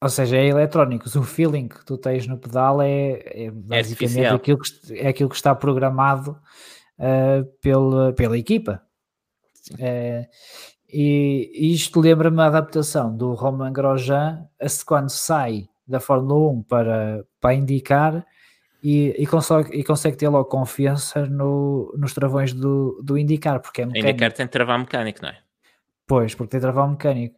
ou seja, é eletrónicos. O feeling que tu tens no pedal é, é basicamente é aquilo, que, é aquilo que está programado uh, pela, pela equipa. Uh, e, isto lembra-me a adaptação do Roman Grosjean quando sai da Fórmula 1 para, para indicar e, e, consegue, e consegue ter logo confiança no, nos travões do, do indicar, porque é mecânico. Indicar tem travar mecânico, não é? Pois, porque tem travar mecânico.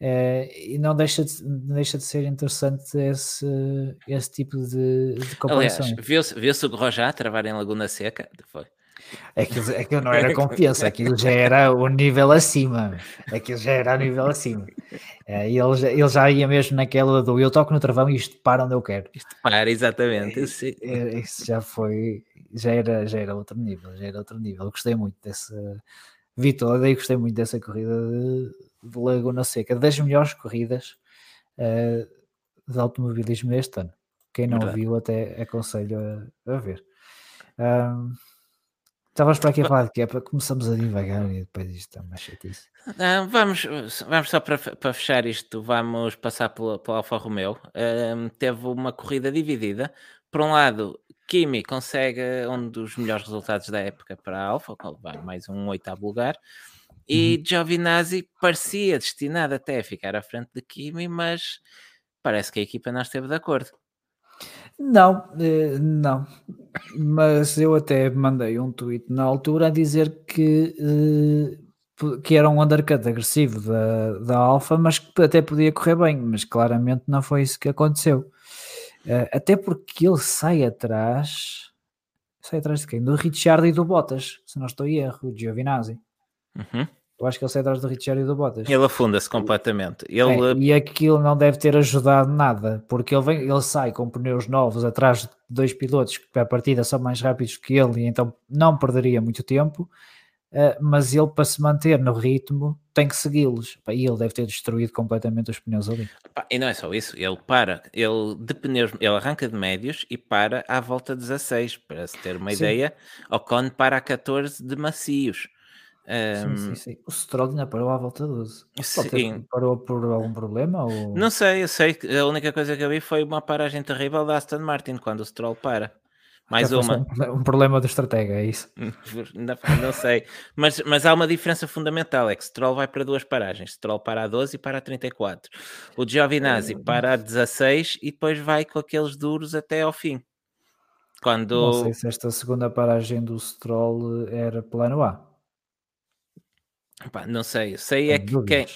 Uh, e não deixa de, deixa de ser interessante esse, esse tipo de, de comparação. Aliás, viu-se viu o Grosjean travar em Laguna Seca? Foi. Aquilo, aquilo não era confiança, aquilo já era o nível acima. Aquilo já era o nível acima. É, ele, já, ele já ia mesmo naquela do eu toco no travão e isto para onde eu quero. Isto para, exatamente. Isso, é, isso já foi, já era, já era outro nível, já era outro nível. Eu gostei muito dessa vitória e gostei muito dessa corrida de, de Laguna Seca, das melhores corridas uh, de automobilismo este ano. Quem não Verdade. viu, até aconselho a, a ver. Um, Estavas para aqui a falar de quê? Começamos a divagar e depois isto é uma chatice. Não, vamos, vamos só para, para fechar isto, vamos passar pela, pela Alfa Romeo. Um, teve uma corrida dividida. Por um lado, Kimi consegue um dos melhores resultados da época para a Alfa, vai mais um oitavo lugar. E uhum. Giovinazzi parecia destinado até a ficar à frente de Kimi, mas parece que a equipa não esteve de acordo. Não, eh, não. Mas eu até mandei um tweet na altura a dizer que, eh, que era um undercut agressivo da, da Alfa, mas que até podia correr bem, mas claramente não foi isso que aconteceu. Eh, até porque ele sai atrás. Sai atrás de quem? Do Richard e do Bottas, se não estou em erro, o Giovinazzi. Uhum. Eu acho que ele sai atrás do Richard e do Bottas. Ele afunda-se completamente. Ele... É, e aquilo não deve ter ajudado nada, porque ele, vem, ele sai com pneus novos atrás de dois pilotos que à partida são mais rápidos que ele e então não perderia muito tempo, uh, mas ele para se manter no ritmo tem que segui-los. E ele deve ter destruído completamente os pneus ali. E não é só isso, ele para, ele de pneus, ele arranca de médios e para à volta 16, para se ter uma Sim. ideia, Ocon para a 14 de macios. Um, sim, sim, sim. O Stroll ainda parou à volta 12. Sim. Parou por algum problema? Ou... Não sei, eu sei que a única coisa que eu vi foi uma paragem terrível da Aston Martin quando o Stroll para. Mais uma. Um, um problema de estratégia, é isso? não, não, sei. Mas, mas há uma diferença fundamental: é que Stroll vai para duas paragens. Stroll para a 12 e para a 34. O Giovinazzi para a 16 e depois vai com aqueles duros até ao fim. Quando... Não sei se esta segunda paragem do Stroll era plano A. Não sei. Sei é que quem,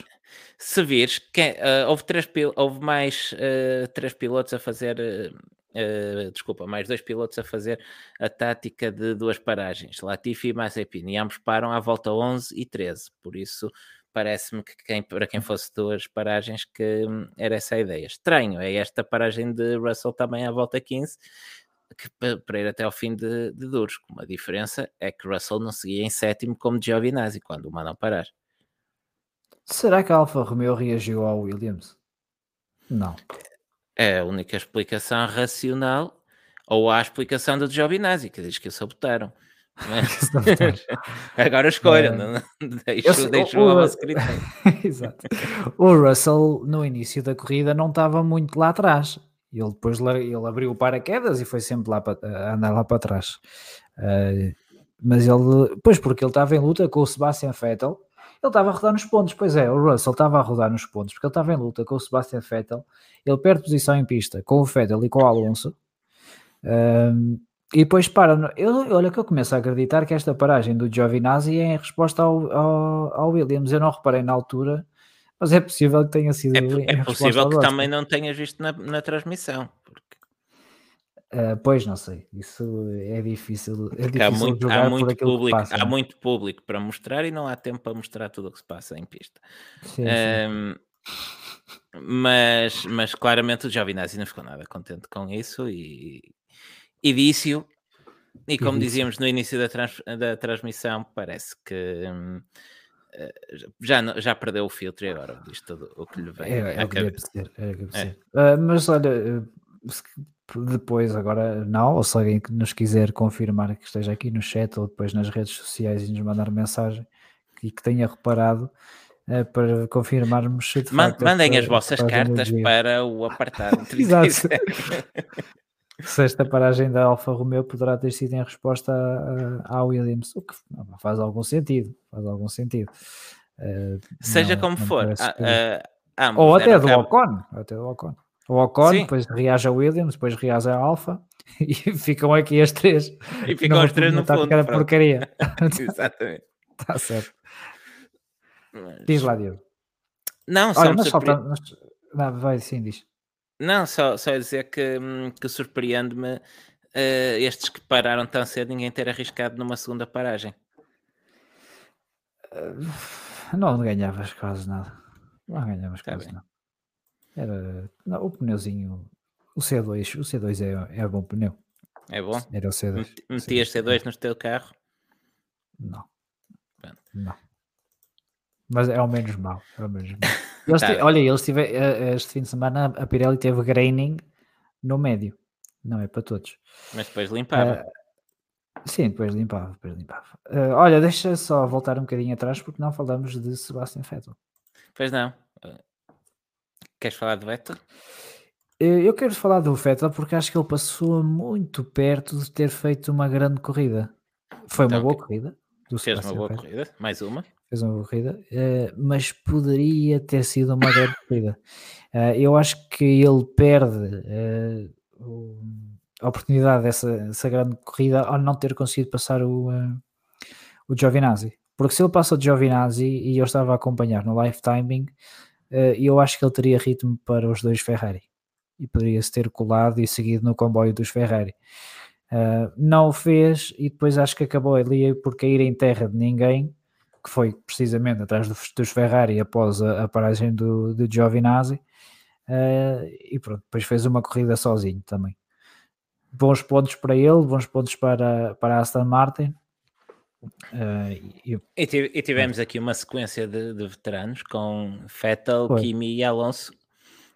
se vires, quem, uh, houve, três, houve mais uh, três pilotos a fazer. Uh, desculpa, mais dois pilotos a fazer a tática de duas paragens, Latifi e Mazepin, e ambos param à volta 11 e 13, por isso parece-me que quem, para quem fosse duas paragens que hum, era essa a ideia. Estranho, é esta paragem de Russell também à volta 15, que, para ir até ao fim de, de duros, com uma diferença é que Russell não seguia em sétimo como Giovinazzi, quando o mandam parar. Será que a Alfa Romeo reagiu ao Williams? Não. É a única explicação racional, ou há a explicação do Giovinazzi, que diz que o sabotaram. Mas... Agora escolha, é... não, deixo, deixo o. Exato. O Russell, no início da corrida, não estava muito lá atrás. Ele depois ele abriu o paraquedas e foi sempre lá para, andar lá para trás. Uh, mas ele, pois porque ele estava em luta com o Sebastian Vettel. Ele estava a rodar nos pontos, pois é, o Russell estava a rodar nos pontos, porque ele estava em luta com o Sebastian Vettel, ele perde posição em pista com o Vettel e com o Alonso, um, e depois para, eu, olha que eu começo a acreditar que esta paragem do Giovinazzi é em resposta ao, ao, ao Williams, eu não reparei na altura, mas é possível que tenha sido. É, é possível que também não tenhas visto na, na transmissão. Uh, pois não sei, isso é difícil. É difícil há muito, há muito público, passa, há muito público para mostrar e não há tempo para mostrar tudo o que se passa em pista. Sim, um, sim. Mas, mas claramente o Giovinazzi não ficou nada contente com isso e, e disse-o. E como dizíamos no início da, trans, da transmissão, parece que hum, já, já perdeu o filtro e agora diz tudo o que lhe vem. É, é, é, é, é. Uh, mas olha, eh, depois, agora não, ou se alguém que nos quiser confirmar que esteja aqui no chat ou depois nas redes sociais e nos mandar mensagem e que tenha reparado é, para confirmarmos se facto, Mandem as vossas cartas para o apartado. Exato. Se esta paragem da Alfa Romeo poderá ter sido em resposta à Williams, o que faz algum sentido, faz algum sentido. Uh, Seja não, como não for, a, ou até do Ocon, até do Ocon. O Ocon, Sim. depois reage a Williams, depois reage a Alfa e ficam aqui as três. E ficam as três no fundo. Era porcaria. Exatamente. Está certo. Mas... Diz lá, Diego. Não, só Olha, nós nós... Não, vai, sim, diz. Não, só, só dizer que, hum, que surpreende-me uh, estes que pararam tão cedo ninguém ter arriscado numa segunda paragem. Uh, não ganhavas quase nada. Não ganhavas tá quase bem. nada. Era não, o pneuzinho, o C2, o C2 é, é bom pneu. É bom? Era o C2. Metias C2 no teu carro? Não. Não. Mas é o menos mau. É o menos. Eles tá. olha, eles tiveram eh, este fim de semana a Pirelli teve graining no médio. Não é para todos. Mas depois limpava. Uh, sim, depois limpava, depois limpava. Uh, olha, deixa só voltar um bocadinho atrás porque não falamos de Sebastian Vettel. Pois não. Queres falar do Vettel? Eh, eu quero falar do Vettel porque acho que ele passou muito perto de ter feito uma grande corrida. Foi uma então, boa corrida. Fez uma boa Vettel. corrida, mais uma. Fez uma corrida, eh, mas poderia ter sido uma grande corrida. Eh, eu acho que ele perde a oportunidade dessa, dessa grande corrida ao não ter conseguido passar o, o Giovinazzi. Porque se ele passa o Giovinazzi e eu estava a acompanhar no live timing, eu acho que ele teria ritmo para os dois Ferrari e poderia-se ter colado e seguido no comboio dos Ferrari. Uh, não o fez e depois acho que acabou ali por cair em terra de ninguém, que foi precisamente atrás dos, dos Ferrari após a, a paragem do, do Giovinazzi. Uh, e pronto, depois fez uma corrida sozinho também. Bons pontos para ele, bons pontos para, para a Aston Martin. Uh, e, e, tivemos aqui uma sequência de, de veteranos com Vettel, Foi. Kimi e Alonso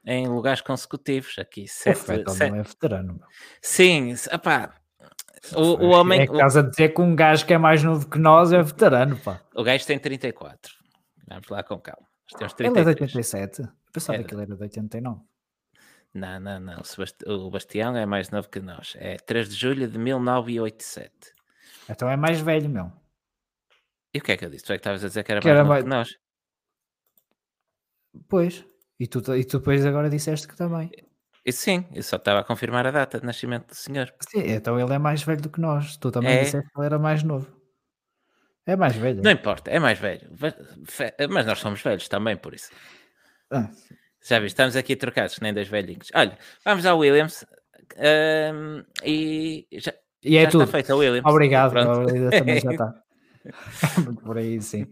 em lugares consecutivos. Aqui, sete, o Vettel sete... não é veterano. Meu. Sim, opá, o, o homem. É que estás a dizer que um gajo que é mais novo que nós é veterano, pá. O gajo tem 34. Vamos lá com calma. Ele é de 87. Eu pensava é. que ele era de 89. Não, não, não. O Bastião é mais novo que nós. É 3 de julho de 1987. Então é mais velho, meu. E o que é que eu disse? Tu é que estavas a dizer que era que mais era novo mais... que nós? Pois. E tu, e tu depois agora disseste que também. E sim, eu só estava a confirmar a data de nascimento do senhor. Sim, então ele é mais velho do que nós. Tu também é... disseste que ele era mais novo. É mais velho. Não importa, é mais velho. Mas nós somos velhos também, por isso. Ah. Já viste, estamos aqui trocados, nem dois velhinhos. Olha, vamos ao Williams. Um, e já, e é já tudo. está feito a Williams. Obrigado, também já está. Por aí, sim.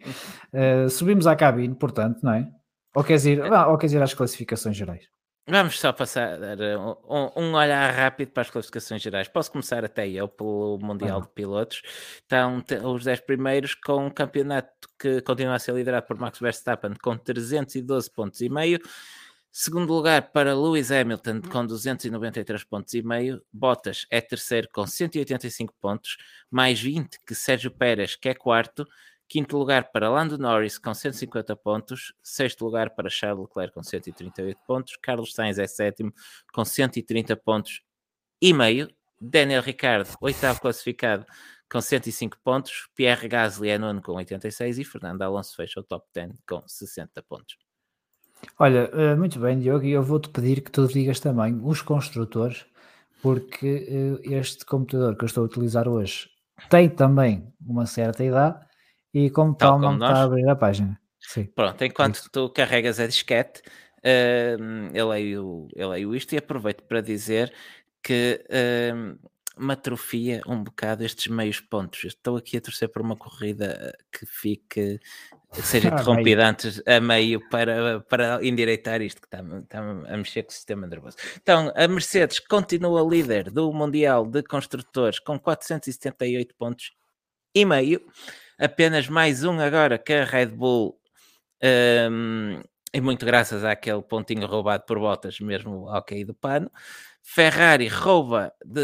Uh, subimos à cabine, portanto, não é? Ou queres ir, ou queres ir às classificações gerais? Vamos só passar um, um, olhar rápido para as classificações gerais. Posso começar até eu pelo Mundial de Pilotos. Estão os 10 primeiros com um campeonato que continua a ser liderado por Max Verstappen com 312 pontos e meio. Segundo lugar para Lewis Hamilton com 293 pontos e meio. Bottas é terceiro com 185 pontos, mais 20 que Sérgio Pérez, que é quarto. Quinto lugar para Lando Norris com 150 pontos. Sexto lugar para Charles Leclerc com 138 pontos. Carlos Sainz é sétimo com 130 pontos e meio. Daniel Ricciardo, oitavo classificado com 105 pontos. Pierre Gasly é nono com 86 e Fernando Alonso fecha o top 10 com 60 pontos. Olha, eh, muito bem, Diogo, e eu vou-te pedir que tu digas também os construtores, porque eh, este computador que eu estou a utilizar hoje tem também uma certa idade e como tal, tal não está a abrir a página. Sim. Pronto, enquanto Isso. tu carregas a disquete, uh, eu, leio, eu leio isto e aproveito para dizer que uh, me atrofia um bocado estes meios pontos. Estou aqui a torcer por uma corrida que fique, que seja interrompida ah, antes a meio para, para endireitar isto que está, está a mexer com o sistema nervoso. Então, a Mercedes continua líder do Mundial de Construtores com 478 pontos e meio apenas mais um agora que a Red Bull, um, e muito graças àquele pontinho roubado por botas, mesmo ao cair do pano. Ferrari rouba de,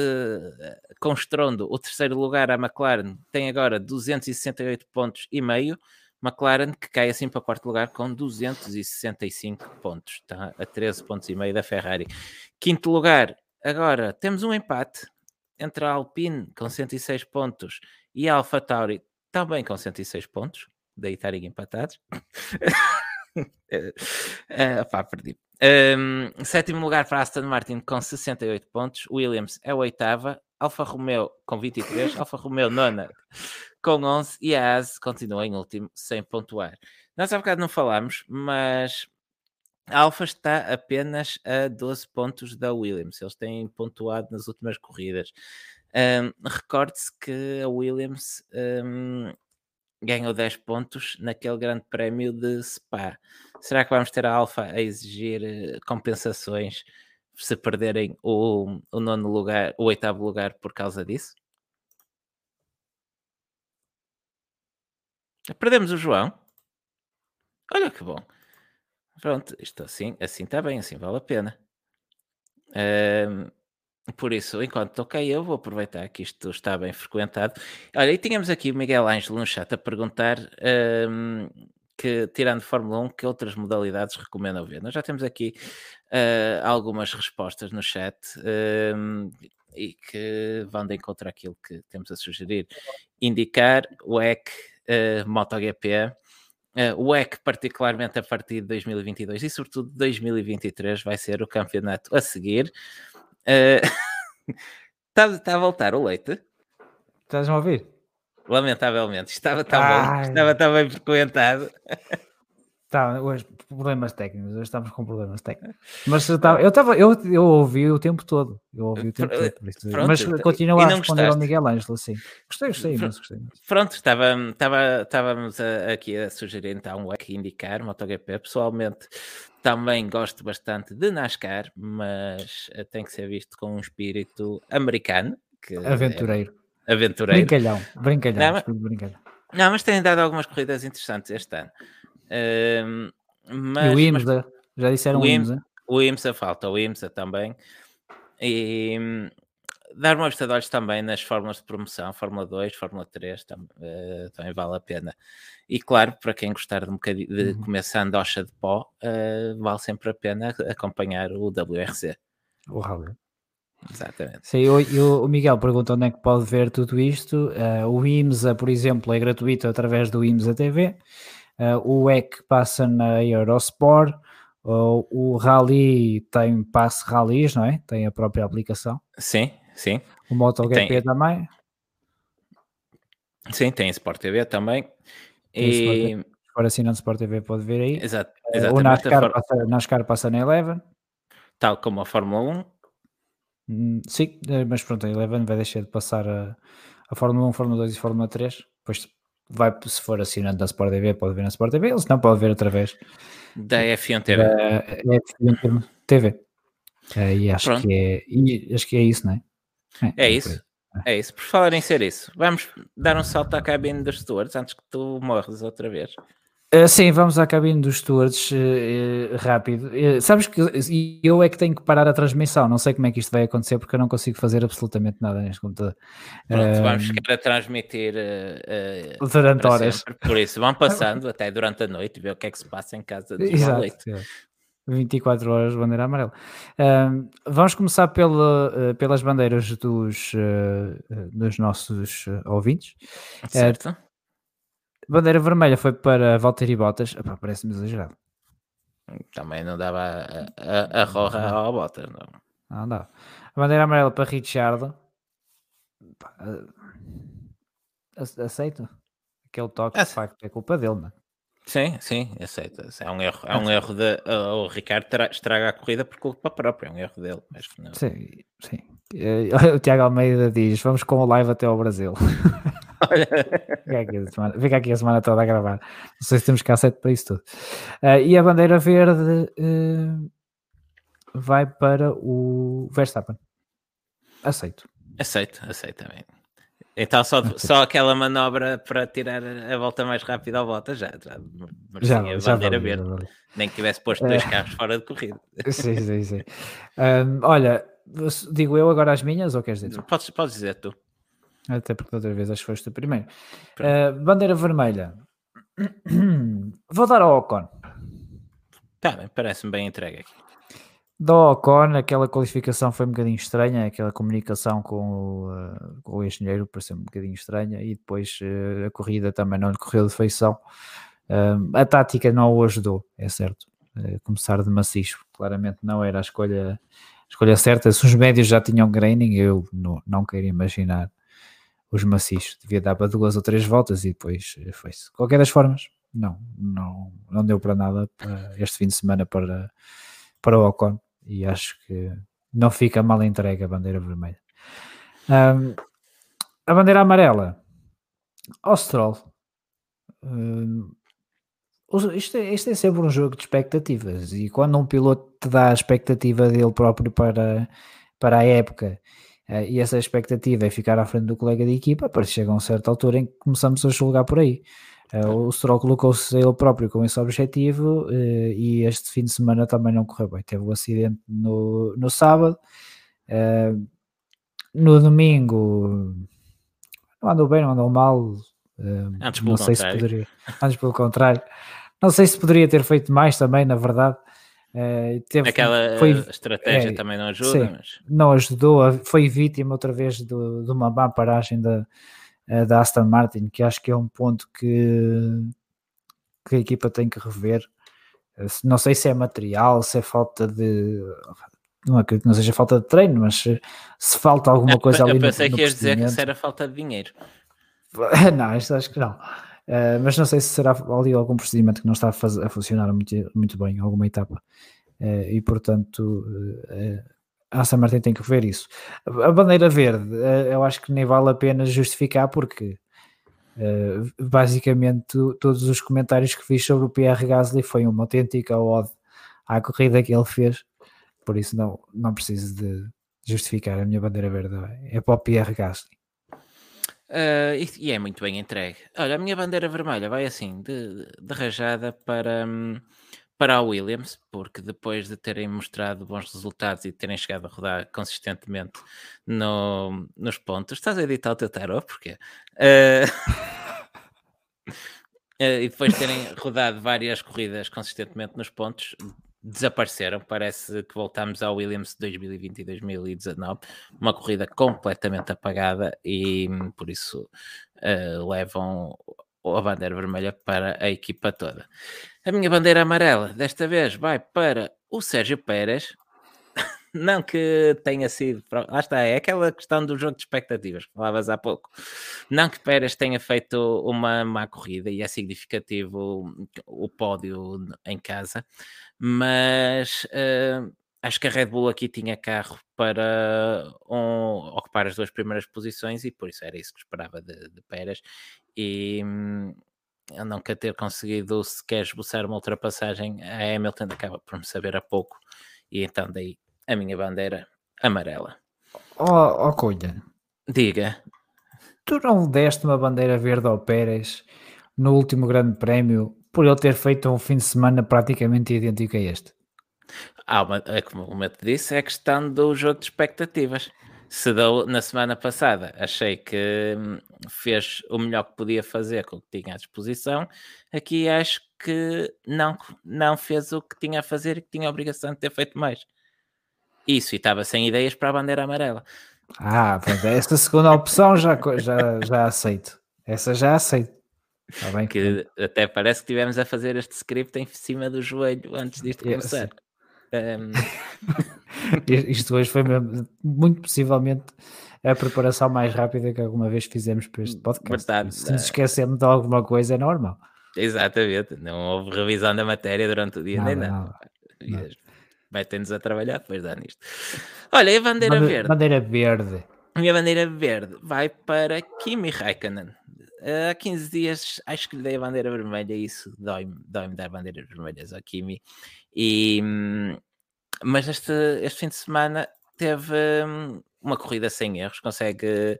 com estrondo o terceiro lugar à McLaren, tem agora 268 pontos e meio. McLaren que cai assim para o quarto lugar com 265 pontos, está a 13 pontos e meio da Ferrari. Quinto lugar, agora temos um empate entre a Alpine com 106 pontos e a AlphaTauri também com 106 pontos, daí estarem empatados. uh, pá, perdi. Um, sétimo lugar para Aston Martin com 68 pontos, Williams é o oitava, Alfa Romeo com 23, Alfa Romeo nona com 11 e a AS continua em último sem pontuar. Nós há bocado não falámos, mas a Alfa está apenas a 12 pontos da Williams. Eles têm pontuado nas últimas corridas. Um, Recorde-se que a Williams um, ganhou 10 pontos naquele grande prémio de Spa. Será que vamos ter a Alfa a exigir eh, compensações se perderem o, o nono lugar, o oitavo lugar por causa disso? Perdemos o João. Olha que bom. Pronto, isto assim, assim está bem, assim vale a pena. Um, por isso, enquanto toquei eu, vou aproveitar que isto está bem frequentado. Olha, e tínhamos aqui o Miguel Ângelo no chat a perguntar um, que, tirando Fórmula 1, que outras modalidades recomendam ver? Nós já temos aqui uh, algumas respostas no chat um, e que vão de encontro àquilo que temos a sugerir. Indicar o EC uh, MotoGP. Uh, o EC, particularmente a partir de 2022 e sobretudo 2023, vai ser o campeonato a seguir. Está uh, tá a voltar o leite? Estás a ouvir? Lamentavelmente, estava tão bom, estava tão bem frequentado. Tá, hoje problemas técnicos, hoje estamos com problemas técnicos. Mas eu estava, eu, estava, eu, eu ouvi o tempo todo, eu ouvi o tempo todo, Pronto, mas continuo a responder gostaste? ao Miguel Ângelo, sim. Gostei, gostei, mas gostei. Pronto, estava, estava, estávamos aqui a sugerir então o que indicar MotoGP. Pessoalmente também gosto bastante de NASCAR, mas eh, tem que ser visto com um espírito americano. É aventureiro. É aventureiro. Brincalhão, brincalhão, não, mas, brincalhão. Não, mas tem dado algumas corridas interessantes este ano. Uh, mas, e o IMSA, mas, já disseram o IMSA. O IMSA falta, o IMSA também. E dar uma vista de olhos também nas fórmulas de promoção, Fórmula 2, Fórmula 3, tam, uh, também vale a pena. E claro, para quem gostar de um de uhum. comer sandocha de pó, uh, vale sempre a pena acompanhar o WRC. O Rally. Exatamente. Sim, o, o Miguel pergunta onde é que pode ver tudo isto. Uh, o IMSA, por exemplo, é gratuito através do IMSA TV. Uh, o EC passa na Eurosport. O Rally tem passe Rallys, não é? Tem a própria aplicação. Sim, sim. O MotoGP tem... também. Sim, tem Sport TV também. E... Se for assinando Sport TV pode ver aí. Exato, exatamente. O NASCAR, for... passa, NASCAR passa na Eleven. Tal como a Fórmula 1. Hum, sim, eh, mas pronto, a Eleven vai deixar de passar a, a Fórmula 1, Fórmula 2 e Fórmula 3. Depois vai, se for assinante da Sport TV, pode ver na Sport TV, se não pode ver através da F1 TV. Da F1 TV. É, e acho que, é, e acho que é isso, não é? É, é isso. É isso. Por falar em ser isso, vamos dar um salto à cabine dos stewards antes que tu morres outra vez. Uh, sim, vamos à cabine dos stewards uh, rápido. Uh, sabes que eu é que tenho que parar a transmissão, não sei como é que isto vai acontecer porque eu não consigo fazer absolutamente nada neste computador. Pronto, vamos ficar a transmitir durante horas. Sempre. Por isso, vão passando até durante a noite, ver o que é que se passa em casa de Exato. 24 horas bandeira amarela. Uh, vamos começar pela, uh, pelas bandeiras dos, uh, dos nossos ouvintes. Certo. Bandeira vermelha foi para Valtteri Bottas. Parece-me exagerado. Também não dava a, a, a roja ao Bottas, não. Não dava. A bandeira amarela para Richard. Aceito. Aquele toque, de facto, é culpa dele, não é? Sim, sim, aceita. É um erro, é um erro de. O Ricardo estraga a corrida por culpa própria, é um erro dele. Mas não... Sim, sim. Eh, o Tiago Almeida diz: Vamos com o live até ao Brasil. Fica aqui, semana, fica aqui a semana toda a gravar. Não sei se temos cassete para isso tudo. Uh, e a bandeira verde uh, vai para o Verstappen. Aceito. Aceito, aceito também. Então só, só aquela manobra para tirar a volta mais rápida à volta já, já já, a bandeira verde. Nem que tivesse posto dois é. carros fora de corrida. Sim, sim, sim. Um, olha, digo eu agora as minhas ou queres dizer? Podes, podes dizer tu. Até porque outra vez acho que foste o primeiro. Uh, bandeira vermelha. Vou dar ao Ocon. Tá bem, parece-me bem entregue aqui do Ocon, aquela qualificação foi um bocadinho estranha, aquela comunicação com o, uh, com o engenheiro pareceu um bocadinho estranha e depois uh, a corrida também não lhe correu de feição. Uh, a tática não o ajudou, é certo. começar de maciço, claramente não era a escolha, a escolha certa. Se os médios já tinham graining, eu não, não queria imaginar os maciços. Devia dar para duas ou três voltas e depois foi-se. Qualquer das formas, não, não, não deu para nada para este fim de semana para, para o Ocon e acho que não fica mal entregue a bandeira vermelha. Um, a bandeira amarela, ao Stroll. Um, isto, é, isto é sempre um jogo de expectativas e quando um piloto te dá a expectativa dele próprio para, para a época e essa expectativa é ficar à frente do colega de equipa, para chega a uma certa altura em que começamos a julgar por aí. Uh, o Stroll colocou-se ele próprio com esse objetivo uh, e este fim de semana também não correu bem. Teve o um acidente no, no sábado, no domingo não andou bem, não andou mal. antes não sei contrário. se poderia, antes pelo contrário, não sei se poderia ter feito mais também, na verdade. Teve, Aquela foi, estratégia é, também não ajuda, sim, mas... não ajudou, foi vítima outra vez do, de uma má paragem da, uh, da Aston Martin, que acho que é um ponto que, que a equipa tem que rever. Uh, não sei se é material, se é falta de. Não acredito que não seja falta de treino, mas se, se falta alguma coisa eu, ali. Eu pensei no, no que ias dizer que isso era falta de dinheiro. não, acho que não. Uh, mas não sei se será ali algum procedimento que não está a, a funcionar muito, muito bem, alguma etapa. Uh, e portanto, uh, a Aston Martin tem que ver isso. A bandeira verde, eu acho que nem vale a pena justificar porque basicamente todos os comentários que fiz sobre o Pierre Gasly foi uma autêntica ode à corrida que ele fez, por isso não, não preciso de justificar a minha bandeira verde, é para o Pierre Gasly. Uh, e, e, é muito bem entregue. Olha, a minha bandeira vermelha vai assim, de, de rajada para, para a Williams, porque depois de terem mostrado bons resultados e terem chegado a rodar consistentemente no, nos pontos, estás a editar o teu tarot? Porquê? Uh, e depois de terem rodado várias corridas consistentemente nos pontos, desapareceram. Parece que voltamos ao Williams de 2020 e 2019, uma corrida completamente apagada e por isso uh, levam a bandeira vermelha para a equipa toda. A minha bandeira amarela desta vez vai para o Sérgio Pérez. Não que tenha sido. Lá está, é aquela questão do jogo de expectativas que falavas há pouco. Não que Pérez tenha feito uma má corrida e é significativo o pódio em casa, mas uh, acho que a Red Bull aqui tinha carro para um, ocupar as duas primeiras posições e por isso era isso que esperava de, de Pérez. E hum, a nunca ter conseguido sequer esboçar uma ultrapassagem, a Hamilton acaba por me saber a pouco e então daí a minha bandeira amarela. Oh, oh Cunha, diga. Tu não deste uma bandeira verde ao Pérez no último Grande Prémio por ele ter feito um fim de semana praticamente idêntico a este? Ah, uma, é como eu te disse, é questão do jogo de expectativas se deu na semana passada. Achei que hum, fez o melhor que podia fazer com o que tinha à disposição. Aqui acho que não, não fez o que tinha a fazer e que tinha a obrigação de ter feito mais. Isso, e estava sem ideias para a bandeira amarela. Ah, pronto, esta segunda opção já, já, já aceito. Essa já aceito. Tá bem, que até parece que tivemos a fazer este script em cima do joelho antes disto começar. Um... Isto hoje foi muito possivelmente a preparação mais rápida que alguma vez fizemos para este podcast. Verdade, Se nos é. esquecemos de alguma coisa, é normal. Exatamente, não houve revisão da matéria durante o dia, nada, nem nada. nada. Vai ter-nos a trabalhar depois de dar nisto. Olha, a bandeira Bande verde. Bandeira verde. A minha bandeira verde vai para Kimi Raikkonen. Há 15 dias acho que lhe dei a bandeira vermelha, isso dói-me dói dar bandeiras vermelhas ao Kimi. E, hum, mas este, este fim de semana teve hum, uma corrida sem erros, consegue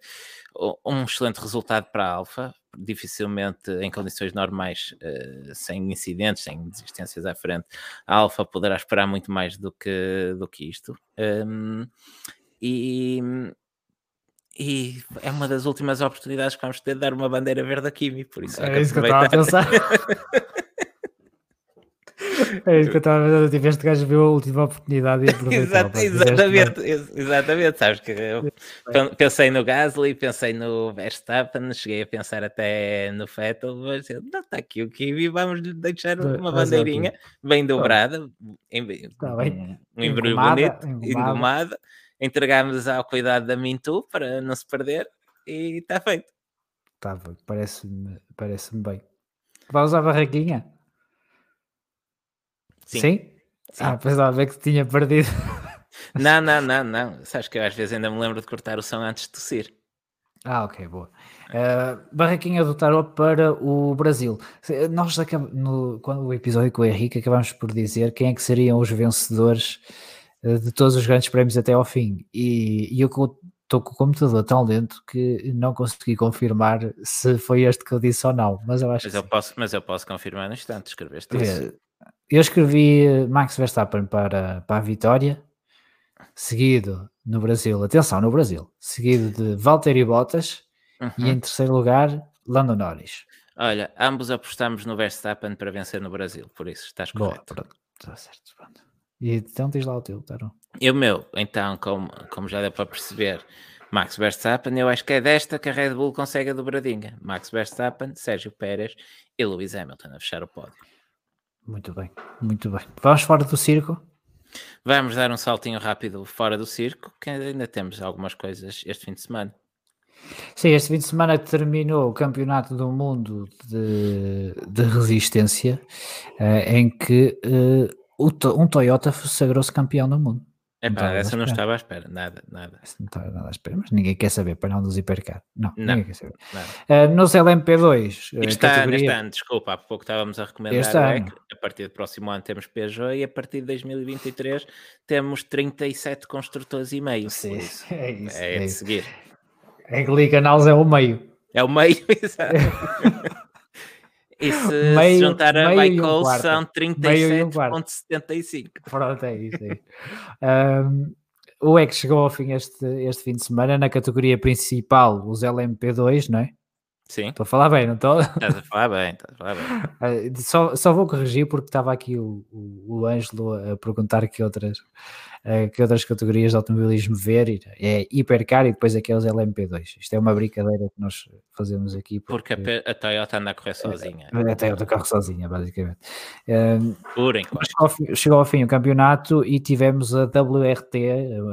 um excelente resultado para a Alfa, dificilmente em condições normais, uh, sem incidentes, sem desistências à frente, a Alfa poderá esperar muito mais do que, do que isto. E, e é uma das últimas oportunidades que vamos ter de dar uma bandeira verde a Kimi, por isso é, é isso que eu estava a pensar. É isso que eu estava a ver. Tipo, este gajo viu a última oportunidade e aproveitou. exatamente, exatamente. Sabes que eu pensei no Gasly, pensei no Verstappen, cheguei a pensar até no Vettel, mas não está aqui o Kimi, vamos lhe deixar uma bandeirinha bem dobrada, em, tá um, um embrulho bonito, engomada. Entregámos ao cuidado da Mintu para não se perder e está feito. Está, parece-me parece bem. Usar a barraquinha? Sim? Sim? Sim. Ah, pensava ver que tinha perdido. Não, não, não, não. Sabes que eu às vezes ainda me lembro de cortar o som antes de tossir. Ah, ok, boa. Uh, barraquinha do Tarot para o Brasil. Nós no, quando o episódio com o Henrique acabamos por dizer quem é que seriam os vencedores uh, de todos os grandes prémios até ao fim. E, e eu estou com o computador tão lento que não consegui confirmar se foi este que eu disse ou não. Mas eu acho mas que eu sim. posso, Mas eu posso confirmar no instante, escreveste isso. Eu escrevi Max Verstappen para, para a vitória, seguido no Brasil, atenção, no Brasil, seguido de Valtteri Bottas uhum. e em terceiro lugar, Lando Norris. Olha, ambos apostamos no Verstappen para vencer no Brasil, por isso estás correto. Boa, está certo. Pronto. E então diz lá o teu, Taron. E o meu, então, como, como já deu para perceber, Max Verstappen, eu acho que é desta que a Red Bull consegue a dobradinha. Max Verstappen, Sérgio Pérez e Lewis Hamilton a fechar o pódio. Muito bem, muito bem. Vamos fora do circo? Vamos dar um saltinho rápido fora do circo, que ainda temos algumas coisas este fim de semana. Sim, este fim de semana terminou o Campeonato do Mundo de, de Resistência, uh, em que uh, um Toyota sagrou-se campeão do mundo. É pá, essa não estava à espera, nada, nada. Essa não estava nada à espera, mas ninguém quer saber para não dos hipercar. Não, não, ninguém quer saber. Uh, nos LMP2. Este categoria... ano, este ano, desculpa, há pouco estávamos a recomendar este é ano. a partir do próximo ano temos Peugeot e a partir de 2023 temos 37 construtores e meio. Sim, é isso. É, é de isso. seguir. É que Canals é o meio. É o meio, exato. E se, meio, se juntar a Michael um são 37,75. Pronto, é isso aí. um, o é que chegou ao fim este, este fim de semana na categoria principal, os LMP2, não é? Sim. Estou a falar bem, não estou? Estás a falar bem, estás a falar bem. Uh, só, só vou corrigir porque estava aqui o, o, o Ângelo a perguntar que outras, uh, que outras categorias de automobilismo ver. É hipercar e depois aqueles LMP2. Isto é uma brincadeira que nós fazemos aqui. Porque, porque a, a, Toyota anda a correr sozinha. A, a Toyota corre sozinha, basicamente. Uh, Por enquanto. Chegou ao, chegou ao, fim o campeonato e tivemos a WRT,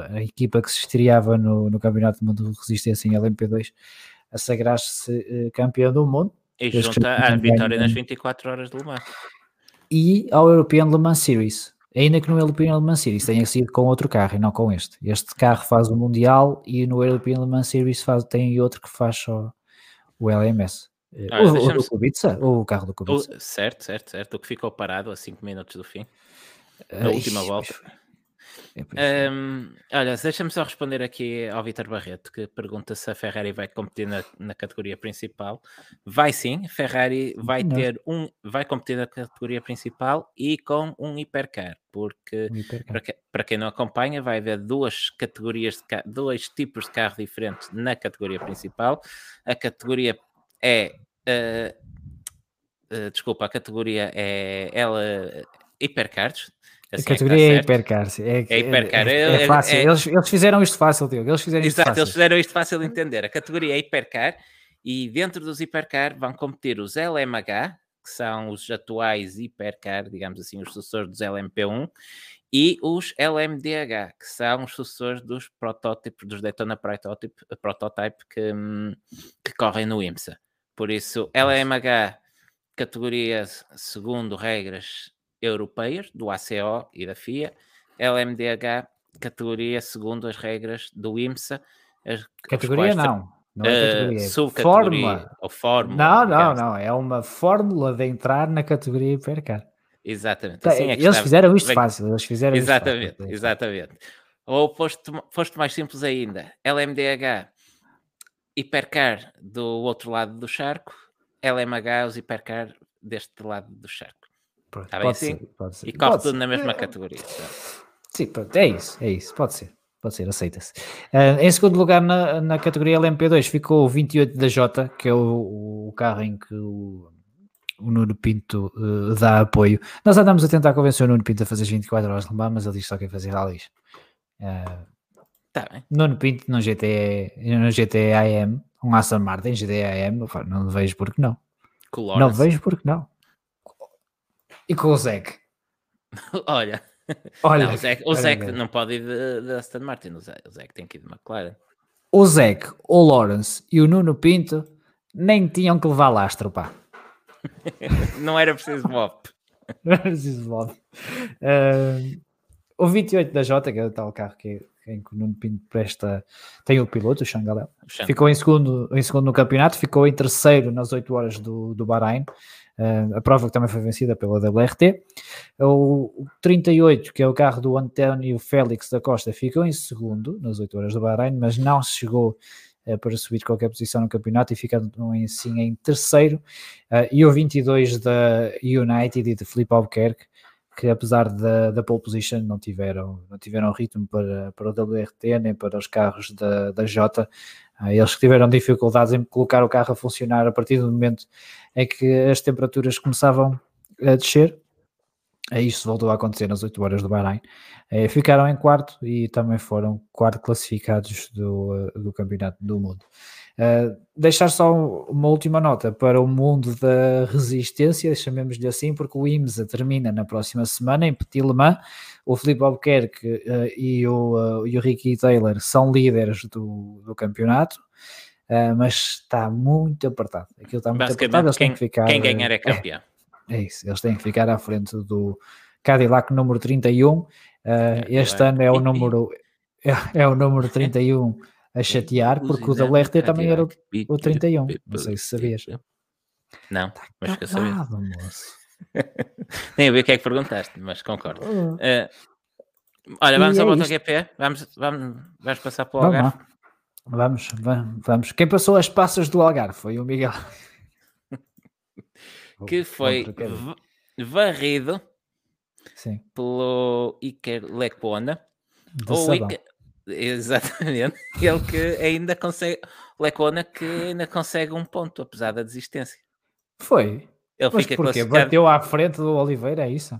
a, a equipa que se estreava no, no Campeonato do Mundo de Resistência em LMP2 a sagrar-se uh, campeão do mundo. E junta a vitória nas 24 horas de Le Mans. E ao European Le Mans Series. Ainda que no European Le Mans Series tenha sido com outro carro e não com este. Este carro faz o Mundial e no European Le Mans Series faz, tem outro que faz só o LMS. Ah, o, o, do Kubica, ou o carro do Kubica. certo, certo, certo. O que ficou parado a 5 minutos do fim. Na última volta. É um, olha, deixa-me só responder aqui ao Vitor Barreto, que pergunta se a Ferrari vai competir na, na categoria principal. Vai sim, Ferrari vai Não. ter um, vai competir na categoria principal e com um hipercar, porque um. Para, que, para, quem não acompanha, vai haver duas categorias de dois tipos de carro diferentes na categoria principal. A categoria é uh, uh, desculpa, a categoria é ela hipercars, Assim, a categoria é, tá hipercar. É, é hipercar. É, é, é fácil. É, eles, eles fizeram isto fácil, Diogo. Eles fizeram Exato, fácil. eles fizeram isto fácil de entender. A categoria é hipercar e dentro dos hipercar vão competir os LMH, que são os atuais hipercar, digamos assim, os sucessores dos LMP1, e os LMDH, que são os sucessores dos protótipos, dos Daytona Prototype, prototype que, que correm no IMSA. Por isso, LMH, categoria segundo regras europeias, do ACO e da FIA, LMDH, categoria segundo as regras do IMSA. As, categoria não. Não é categoria. Uh, subcategoria fórmula. ou fórmula. Não, não, não. É uma fórmula de entrar na categoria hipercar. Exatamente. Assim é eles fizeram isto fácil. Eles fizeram exatamente, fácil. exatamente. Ou foste, foste mais simples ainda. LMDH, hipercar do outro lado do charco. LMH, os hipercar deste lado do charco. Pronto, tá pode, ser, pode ser. E corre tudo ser. na mesma categoria. Tá? Sim, pronto, é isso, é isso, pode ser. Pode ser, aceita-se. Uh, em segundo lugar, na, na categoria LMP2, ficou o 28 da J, que é o, o carro em que o, o Nuno Pinto uh, dá apoio. Nós andamos a tentar convencer o Nuno Pinto a fazer 24 horas de mas ele diz só que quer fazer rallies. Uh, tá bem. Nuno Pinto no GT, no GT AM, um Aston Martin GT AM, não vejo porque não. Não vejo porque não. E com o Zek? Olha. Olha, não, o Zek, o não pode ir de, de Aston Martin, o Zek tem que ir de McLaren. O Zek, o Lawrence e o Nuno Pinto nem tinham que levar lastro, pá. não era preciso mop. não era preciso mop. Uh, o 28 da Jota, que é o tal carro que, em que o Nuno Pinto presta, tem o piloto, o Xangalel. Ficou em segundo, em segundo no campeonato, ficou em terceiro nas 8 horas do, do Bahrein. Uh, a prova que também foi vencida pela WRT. O, 38, que é o carro do António Félix da Costa, ficou em segundo nas 8 horas do Bahrein, mas não chegou uh, para subir qualquer posição no campeonato e ficando assim em terceiro. Uh, e o 22 da United e de Felipe Albuquerque, que apesar da, da pole position não tiveram, não tiveram ritmo para, para o WRT nem para os carros da, da Jota. Eles que tiveram dificuldades em colocar o carro a funcionar a partir do momento em que as temperaturas começavam a descer. Isto voltou a acontecer nas 8 horas do Bahrein. Ficaram em quarto e também foram quarto classificados do, do Campeonato do Mundo. Uh, deixar só uma última nota para o mundo da resistência, chamemos-lhe assim, porque o IMSA termina na próxima semana em Petit Le Mans. O Felipe Albuquerque uh, e, o, uh, e o Ricky Taylor são líderes do, do campeonato. Uh, mas está muito apertado. Aquilo está muito apertado. Eles quem, têm que ficar, quem ganhar é campeão. É, é, isso, eles têm que ficar à frente do Cadillac número 31. Uh, é, este ano é o número é, é o número 31 a chatear, porque o da WRT também era o, o 31. Não sei se sabias. Não, tá mas fica sabendo. Nem a ver o que é que perguntaste, mas concordo. Uh, olha, vamos ao é MotoGP? Vamos, vamos, vamos passar para o Algarve? Vamos, vamos, vamos. Quem passou as passas do Algarve foi o Miguel. que foi varrido Sim. pelo Iker Lecona. Ou Iker... Exatamente. Ele que ainda consegue. Lecona que ainda consegue um ponto, apesar da desistência. Foi. Ele Mas fica porquê? classificado. Bateu à frente do Oliveira, é isso?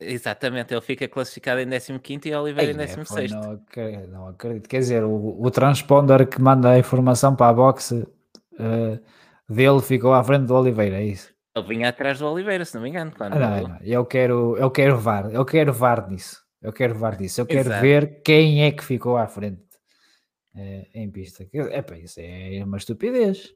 Exatamente, ele fica classificado em 15 e Oliveira Ei, em 16. não, acredito, não acredito. Quer dizer, o, o transponder que manda a informação para a boxe uh, dele ficou à frente do Oliveira, é isso? Ele vinha atrás do Oliveira, se não me engano. Claro, ah, não, não, eu quero, eu quero VAR, eu quero VAR disso. Eu quero VAR disso. Eu quero Exato. ver quem é que ficou à frente uh, em pista. É para isso é uma estupidez.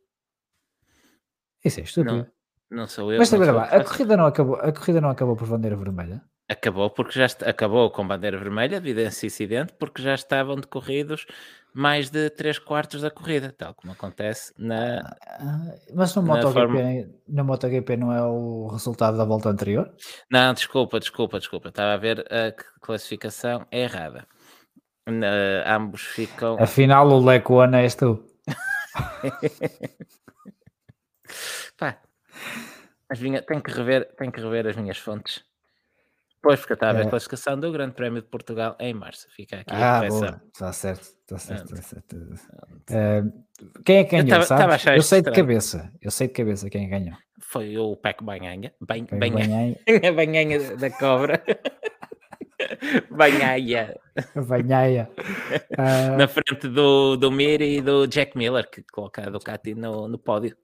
Isso é estúpido. Não, não sou eu. Mas também lá, a corrida não acabou, a corrida não acabou por bandeira vermelha. Acabou porque já acabou com bandeira vermelha devido a esse incidente, porque já estavam decorridos mais de 3 quartos da corrida, tal como acontece na. Ah, mas no MotoGP, forma... no MotoGP não é o resultado da volta anterior? Não, desculpa, desculpa, desculpa. Estava a ver a classificação errada. ambos ficam. Afinal, o Lecuana és tu. Pá, as minha... tenho, que rever, tenho que rever as minhas fontes. Pois, porque estava a ver a é. classificação do Grande Prémio de Portugal em março. Fica aqui ah, a Está certo, está certo. Está certo. Uh, quem é que ganhou, eu tava, eu sei de cabeça. Eu sei de cabeça quem ganhou. Foi o Peco Banhanha. Ban, banhanha. banhanha. banhanha da cobra. Banhaia. Banhaia. Uh... Na frente do, do Mir e do Jack Miller, que coloca a Ducati no, no pódio.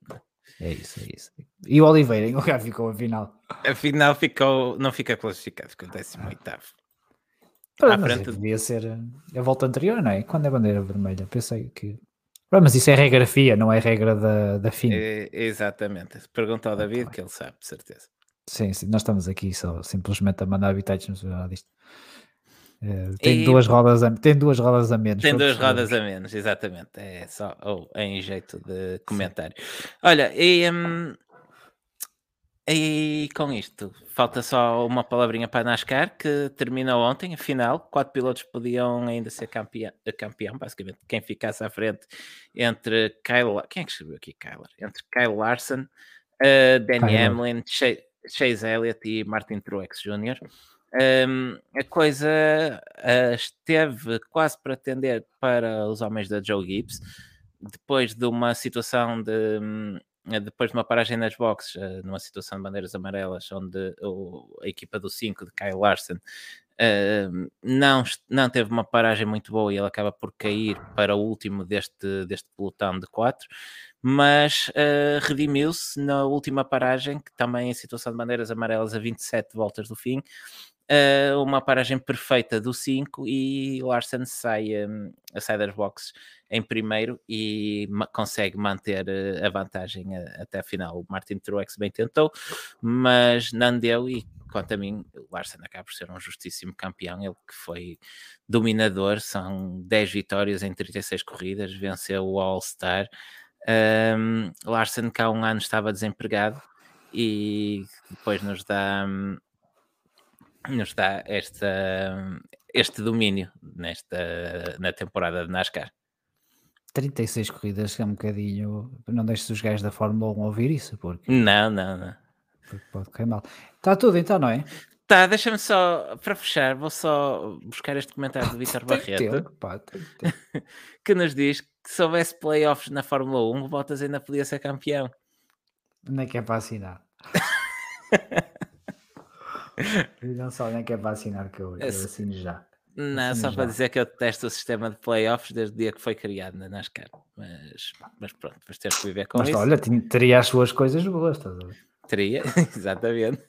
É isso, é isso. E o Oliveira, em lugar ficou a final? A final ficou, não fica classificado, ficou 18. Ah, mas frente... devia ser a volta anterior, não é? Quando é bandeira vermelha? Pensei que. Ah, mas isso é regrafia, não é regra da, da FIM. É, exatamente. Pergunta ao David, que ele sabe, de certeza. Sim, sim, nós estamos aqui só simplesmente a mandar habitantes final disto. É, tem, e... duas rodas a, tem duas rodas a menos. Tem duas rodas a menos, exatamente. É só ou em jeito de comentário. Olha, e, um, e com isto, falta só uma palavrinha para a NASCAR que terminou ontem, afinal, quatro pilotos podiam ainda ser campeão, campeão basicamente, quem ficasse à frente entre Kyle, quem é que escreveu aqui Kyler? Entre Kyle Larson, uh, Danny Hamlin, Chase Elliott e Martin Truex Jr. Um, a coisa uh, esteve quase para atender para os homens da Joe Gibbs, depois de uma situação de. Um, depois de uma paragem nas boxes, uh, numa situação de bandeiras amarelas, onde a equipa do 5 de Kyle Larson uh, não, não teve uma paragem muito boa e ele acaba por cair para o último deste, deste pelotão de 4 mas uh, redimiu-se na última paragem, que também em situação de bandeiras amarelas a 27 voltas do fim, uh, uma paragem perfeita do 5 e Larsen sai, um, sai das boxes em primeiro e ma consegue manter uh, a vantagem a, até a final. O Martin Truex bem tentou, mas não deu e quanto a mim, o Larsen acaba por ser um justíssimo campeão, ele que foi dominador, são 10 vitórias em 36 corridas, venceu o All-Star. Um, Larsen que há um ano estava desempregado e depois nos dá nos dá esta, este domínio nesta, na temporada de NASCAR. 36 corridas é um bocadinho. Não deixes os gajos da Fórmula 1 ouvir isso, porque. Não, não, não. Porque pode cair mal. Está tudo então, não é? Tá, deixa-me só, para fechar, vou só buscar este comentário do Vitor Barreto tempo, pá, que nos diz que se houvesse playoffs na Fórmula 1, o Bottas ainda podia ser campeão. Nem que é para assinar. não só nem quer vacinar que eu, eu assino já. Não, só para dizer que eu detesto o sistema de playoffs desde o dia que foi criado na NASCAR. Mas, mas pronto, vamos ter que viver com mas, isso. Olha, teria as suas coisas boas, estás a ver? Teria, exatamente.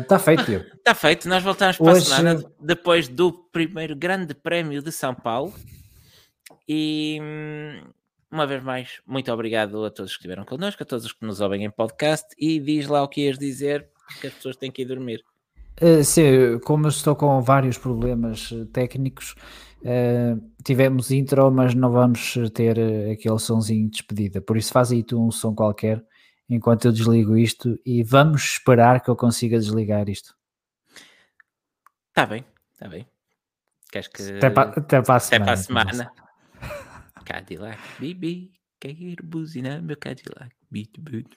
Está uh, feito, Está feito, nós voltamos para Hoje... a semana depois do primeiro grande prémio de São Paulo. E uma vez mais, muito obrigado a todos que estiveram connosco, a todos os que nos ouvem em podcast. E diz lá o que ias dizer que as pessoas têm que ir dormir. Uh, sim, como estou com vários problemas eh, técnicos, uh, tivemos intro, mas não vamos ter aquele sonzinho de despedida. Por isso, faz aí tu um som qualquer enquanto eu desligo isto e vamos esperar que eu consiga desligar isto. Está bem, está bem. Queres que. Até para, até para a semana. Até para a semana. Cadillac, bibi, quero buzinar meu Cadillac. Beat, beat.